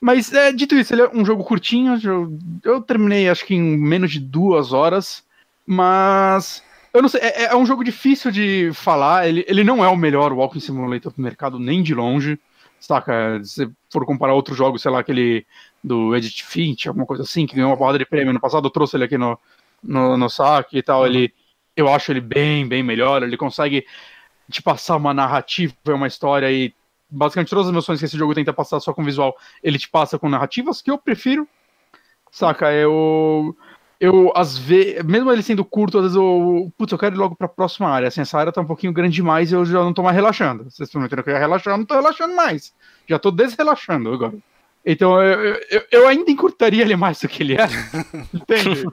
Mas, é, dito isso, ele é um jogo curtinho. Eu, eu terminei acho que em menos de duas horas. Mas eu não sei, é, é, um jogo difícil de falar. Ele, ele não é o melhor Walking Simulator do mercado, nem de longe. Saca? Se for comparar outros jogos, sei lá, aquele do Edit Finch, alguma coisa assim, que ganhou uma porrada de prêmio no passado, eu trouxe ele aqui no, no, no saque e tal. Ele, eu acho ele bem, bem melhor. Ele consegue te passar uma narrativa, uma história e basicamente todas as emoções que esse jogo tenta passar só com visual, ele te passa com narrativas que eu prefiro. Saca? Eu eu, às vezes, mesmo ele sendo curto, às vezes eu, putz, eu quero ir logo pra próxima área. Assim, essa área tá um pouquinho grande demais e eu já não tô mais relaxando. Vocês prometeram que eu ia relaxar, eu não tô relaxando mais. Já tô desrelaxando agora. Então, eu, eu, eu ainda encurtaria ele mais do que ele é. Entende?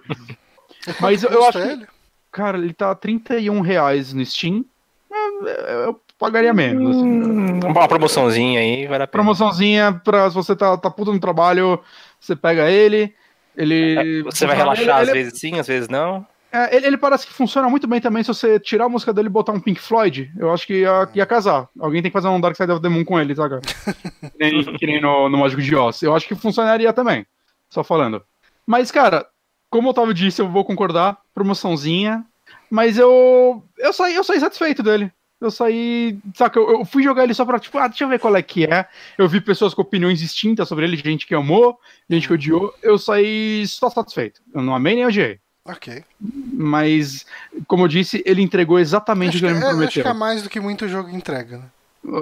Mas eu, eu acho que, cara, ele tá 31 reais no Steam. É, eu pagaria menos. Hum, uma promoçãozinha aí, vai dar pena. Promoçãozinha pra se você tá, tá puto no trabalho, você pega ele. Ele. É, você vai relaxar ele, às ele, vezes sim, às vezes não. É, ele, ele, parece que funciona muito bem também se você tirar a música dele e botar um Pink Floyd. Eu acho que ia, ia casar. Alguém tem que fazer um Dark Side of the Moon com ele, sabe? que nem, que nem no, no Mágico de Oz. Eu acho que funcionaria também. Só falando. Mas, cara, como o Otávio disse, eu vou concordar. Promoçãozinha. Mas eu. Eu saí, eu saí satisfeito dele. Eu saí. Saca, eu, eu, fui jogar ele só pra, tipo, ah, deixa eu ver qual é que é. Eu vi pessoas com opiniões distintas sobre ele, gente que amou, gente que odiou. Eu saí só satisfeito. Eu não amei nem odiei. Ok. Mas, como eu disse, ele entregou exatamente acho o que ele me prometeu. Acho que é mais do que muito jogo entrega, né?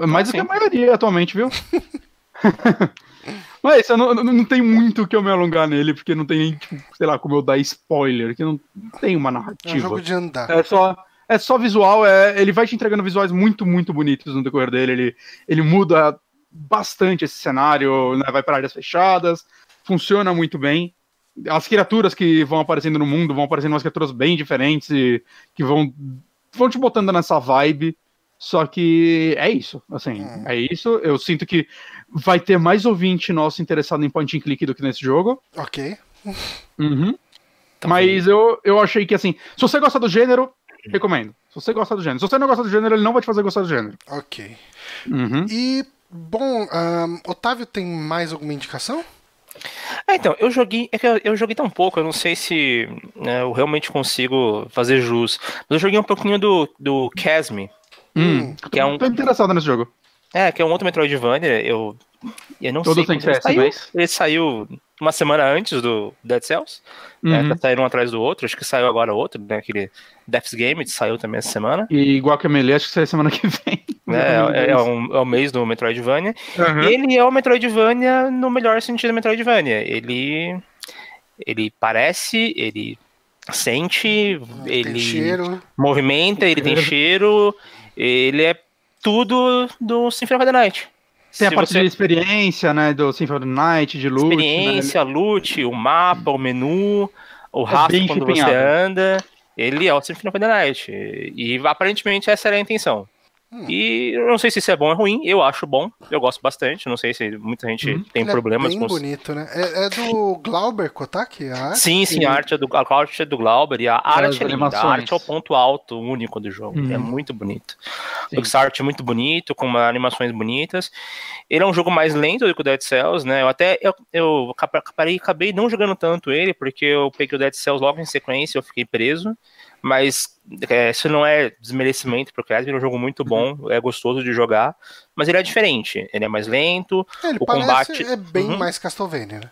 É mais ah, do que a maioria atualmente, viu? Mas eu não, não tem muito o que eu me alongar nele, porque não tem tipo, sei lá, como eu dar spoiler, que não tem uma narrativa. É um jogo de andar. É só é só visual, é, ele vai te entregando visuais muito, muito bonitos no decorrer dele. Ele, ele muda bastante esse cenário, né, vai para áreas fechadas, funciona muito bem. As criaturas que vão aparecendo no mundo vão aparecendo umas criaturas bem diferentes e que vão, vão te botando nessa vibe. Só que é isso, assim, Hum. é isso. Eu sinto que vai ter mais ouvinte nosso interessado em point and click do que nesse jogo. Ok. Uhum. Mas eu, eu achei que, assim, se você gosta do gênero, recomendo. Se você gosta do gênero. Se você não gosta do gênero, ele não vai te fazer gostar do gênero. Ok. Uhum. E, bom, ahn, Otávio tem mais alguma indicação? É, então, eu joguei. É que eu, eu joguei tão pouco, eu não sei se né, eu realmente consigo fazer jus. Mas eu joguei um pouquinho do, do Casme. Hum. Que é um- Tô interessado nesse jogo. É, que é um outro Metroidvania. Eu, eu não Todos sei. têm quando ele saiu. mas- Ele saiu uma semana antes do Dead Cells. É, Uhum. tá saindo um atrás do outro. Acho que saiu agora outro, né? Aquele Death's Game saiu também essa semana. E igual que a Melee, acho que sai semana que vem. Né, é, é um- é o mês do Metroidvania. Uhum. Ele é o Metroidvania no melhor sentido do Metroidvania. Ele. Ele parece, ele sente, Tem ele cheiro. movimenta, ele tem cheiro, ele é tudo do Symphony of the Night. Tem a parte você- de experiência, né? Do Symphony Night, de loot. experiência, loot, o mapa, o menu, o rastro É bem quando você anda. Ele é o Symphony of the Night. E aparentemente essa era a intenção. Hum. E eu não sei se isso é bom ou ruim, eu acho bom, eu gosto bastante, não sei se muita gente Uhum. tem Ele problemas é bem com bonito, né? É, é do Glauber Kotaki? A arte? Sim, sim, a arte é do, a arte é do Glauber e a arte é linda. A arte é o ponto alto único do jogo. Uhum. É muito bonito. Sim. O art é muito bonito, com animações bonitas. Ele é um jogo mais lento do que o Dead Cells, né? Eu até eu, eu acabei, acabei- acabei não jogando tanto ele, porque eu peguei o Dead Cells logo em sequência, eu fiquei preso. Mas é, isso não é desmerecimento pro ele é um jogo muito bom, é gostoso de jogar, mas ele é diferente. Ele é mais lento, É, Ele o combate- é bem Uhum. mais Castlevania, né?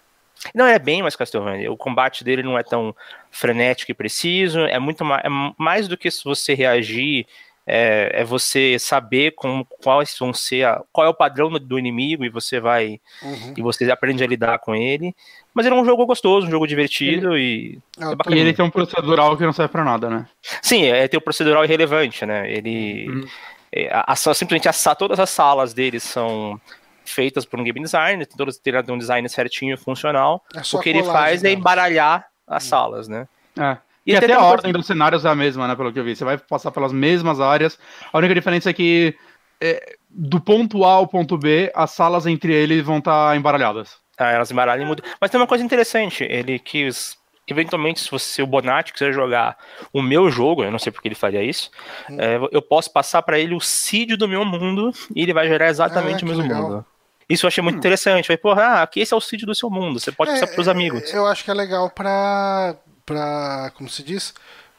Não, é bem mais Castlevania. O combate dele não é tão frenético e preciso. É muito mais, é mais do que se você reagir. É, é você saber como, quais vão ser a- qual é o padrão do- inimigo e você vai Uhum. e você aprende a lidar com ele. Mas ele é um jogo gostoso, um jogo divertido e Eu tô- bacana. E ele tem um procedural que não serve pra nada, né? sim, é ter o procedural irrelevante, né? Ele Uhum. é, a, a- simplesmente a, todas as salas dele são feitas por um game designer, tem todas tem um design certinho, funcional. é só o que ele faz é embaralhar as salas, né? É. E E, até até a ordem dos cenários é a mesma, né? Pelo que eu vi. Você vai passar pelas mesmas áreas. A única diferença é que é, do ponto A ao ponto B, as salas entre eles vão estar embaralhadas. Ah, elas embaralham e mudam. Mas tem uma coisa interessante, ele quis. Eventualmente, se você, se o Bonatti quiser jogar o meu jogo, eu não sei porque ele faria isso, Hum. é, eu posso passar pra ele o seed do meu mundo e ele vai gerar exatamente Ah, o mesmo legal. mundo. Isso eu achei muito interessante. Falei, porra, ah, aqui esse é o seed do seu mundo, você pode passar pros É, amigos. Eu acho que é legal pra. Pra como se diz?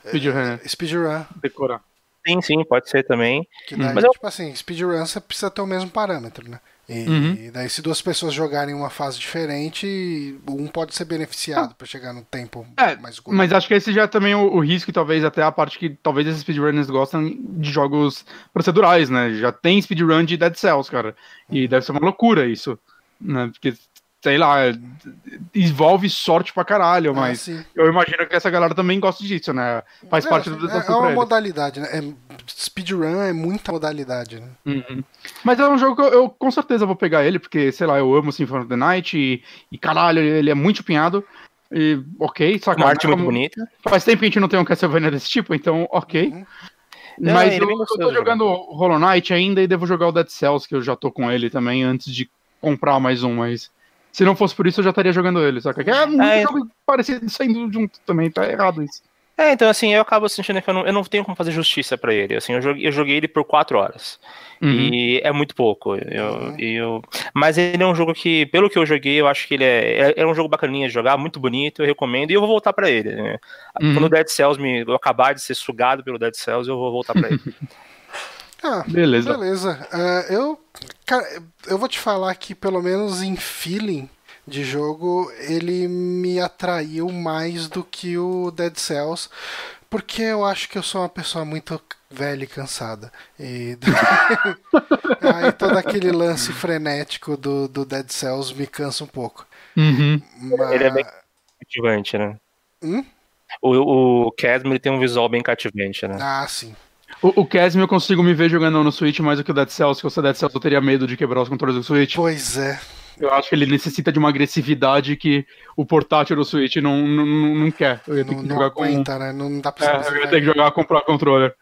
Speedrun, Speedrun. decorar. Sim, sim, pode ser também. Que daí, Mas eu- tipo assim, speedrun você precisa ter o mesmo parâmetro, né? E Uhum. daí, se duas pessoas jogarem uma fase diferente, um pode ser beneficiado pra chegar no tempo É, mais curto. Mas acho que esse já é também o, o risco e talvez até a parte que talvez esses speedrunners gostam de jogos procedurais, né? Já tem speedrun de Dead Cells, cara. E deve ser uma loucura isso, né? Porque, sei lá, envolve sorte pra caralho, Ah, mas sim. eu imagino que essa galera também gosta disso, né? Faz É, parte do é, desafio é uma modalidade, né? É, speedrun é muita modalidade, né? Uhum. Mas é um jogo que eu, eu com certeza vou pegar ele, porque, sei lá, eu amo Symphony of the Night e, e caralho, ele é muito chupinhado. E ok, saca? Uma arte muito Como- bonita. Faz tempo que a gente não tem um Castlevania desse tipo, então ok. Uhum. Não, Mas ele é eu, eu tô jogando Hollow Knight ainda e devo jogar o Dead Cells, que eu já tô com ele também, antes de comprar mais um, mas se não fosse por isso eu já estaria jogando ele, saca? Que é muito É. jogo parecido saindo junto também, tá errado isso. É, então assim, eu acabo sentindo que eu não, eu não tenho como fazer justiça pra ele. Assim, eu joguei, eu joguei ele por quatro horas. Uhum. E é muito pouco. Eu, eu, mas ele é um jogo que, pelo que eu joguei, eu acho que ele é, é, é um jogo bacaninha de jogar, muito bonito, eu recomendo, e eu vou voltar pra ele. né? Uhum. Quando o Dead Cells me eu acabar de ser sugado pelo Dead Cells, eu vou voltar pra ele. Ah, Beleza. beleza. Ah, eu, cara, eu vou te falar que pelo menos em feeling de jogo ele me atraiu mais do que o Dead Cells, porque eu acho que eu sou uma pessoa muito velha e cansada. E aí todo aquele lance frenético do, do Dead Cells me cansa um pouco. Uhum. Mas... Ele é bem cativante, né? Hum? O, o Chasm ele tem um visual bem cativante, né? Ah, sim. O, o Casm eu consigo me ver jogando no Switch mais do que o Dead Cells, que o Dead Cells eu teria medo de quebrar os controles do Switch. Pois é. Eu acho que ele necessita de uma agressividade que o portátil do Switch não, não, não quer. Eu ia ter Não, que não jogar com. aguenta, né? Não dá pra É, eu ia ter que jogar com o Pro Controller.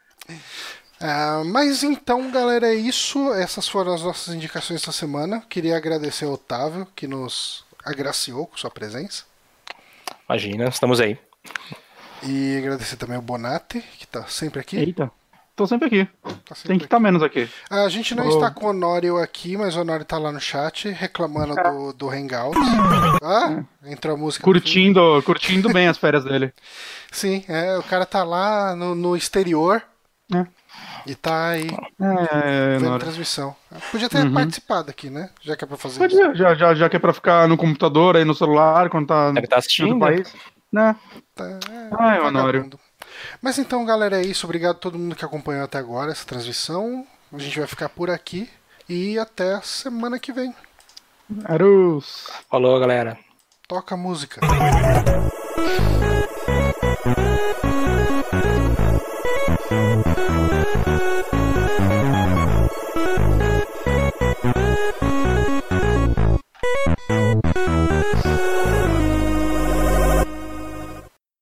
Ah, mas então, galera, é isso. Essas foram as nossas indicações essa semana. Queria agradecer ao Otávio, que nos agraciou com sua presença. Imagina, estamos aí. E agradecer também ao Bonatti, que tá sempre aqui. Eita. Tô sempre aqui. Tá sempre Tem que estar menos aqui. A gente não Oh. está com o Honório aqui, mas o Honório tá lá no chat reclamando do, do Hangout. Ah, entrou a música. Curtindo, curtindo bem as férias dele. Sim, é, o cara tá lá no, no exterior É. e tá aí É, vendo Nora. transmissão. Podia ter Uhum. participado aqui, né? Já que é pra fazer Pode isso. já, já, já que é pra ficar no computador, aí no celular, quando tá Deve estar no assistindo. país. Né? Tá, é, Ai, Honório. vagabundo. Mas então, galera, é isso. Obrigado a todo mundo que acompanhou até agora essa transmissão. A gente vai ficar por aqui e até a semana que vem. Arus. Falou, galera. Toca a música.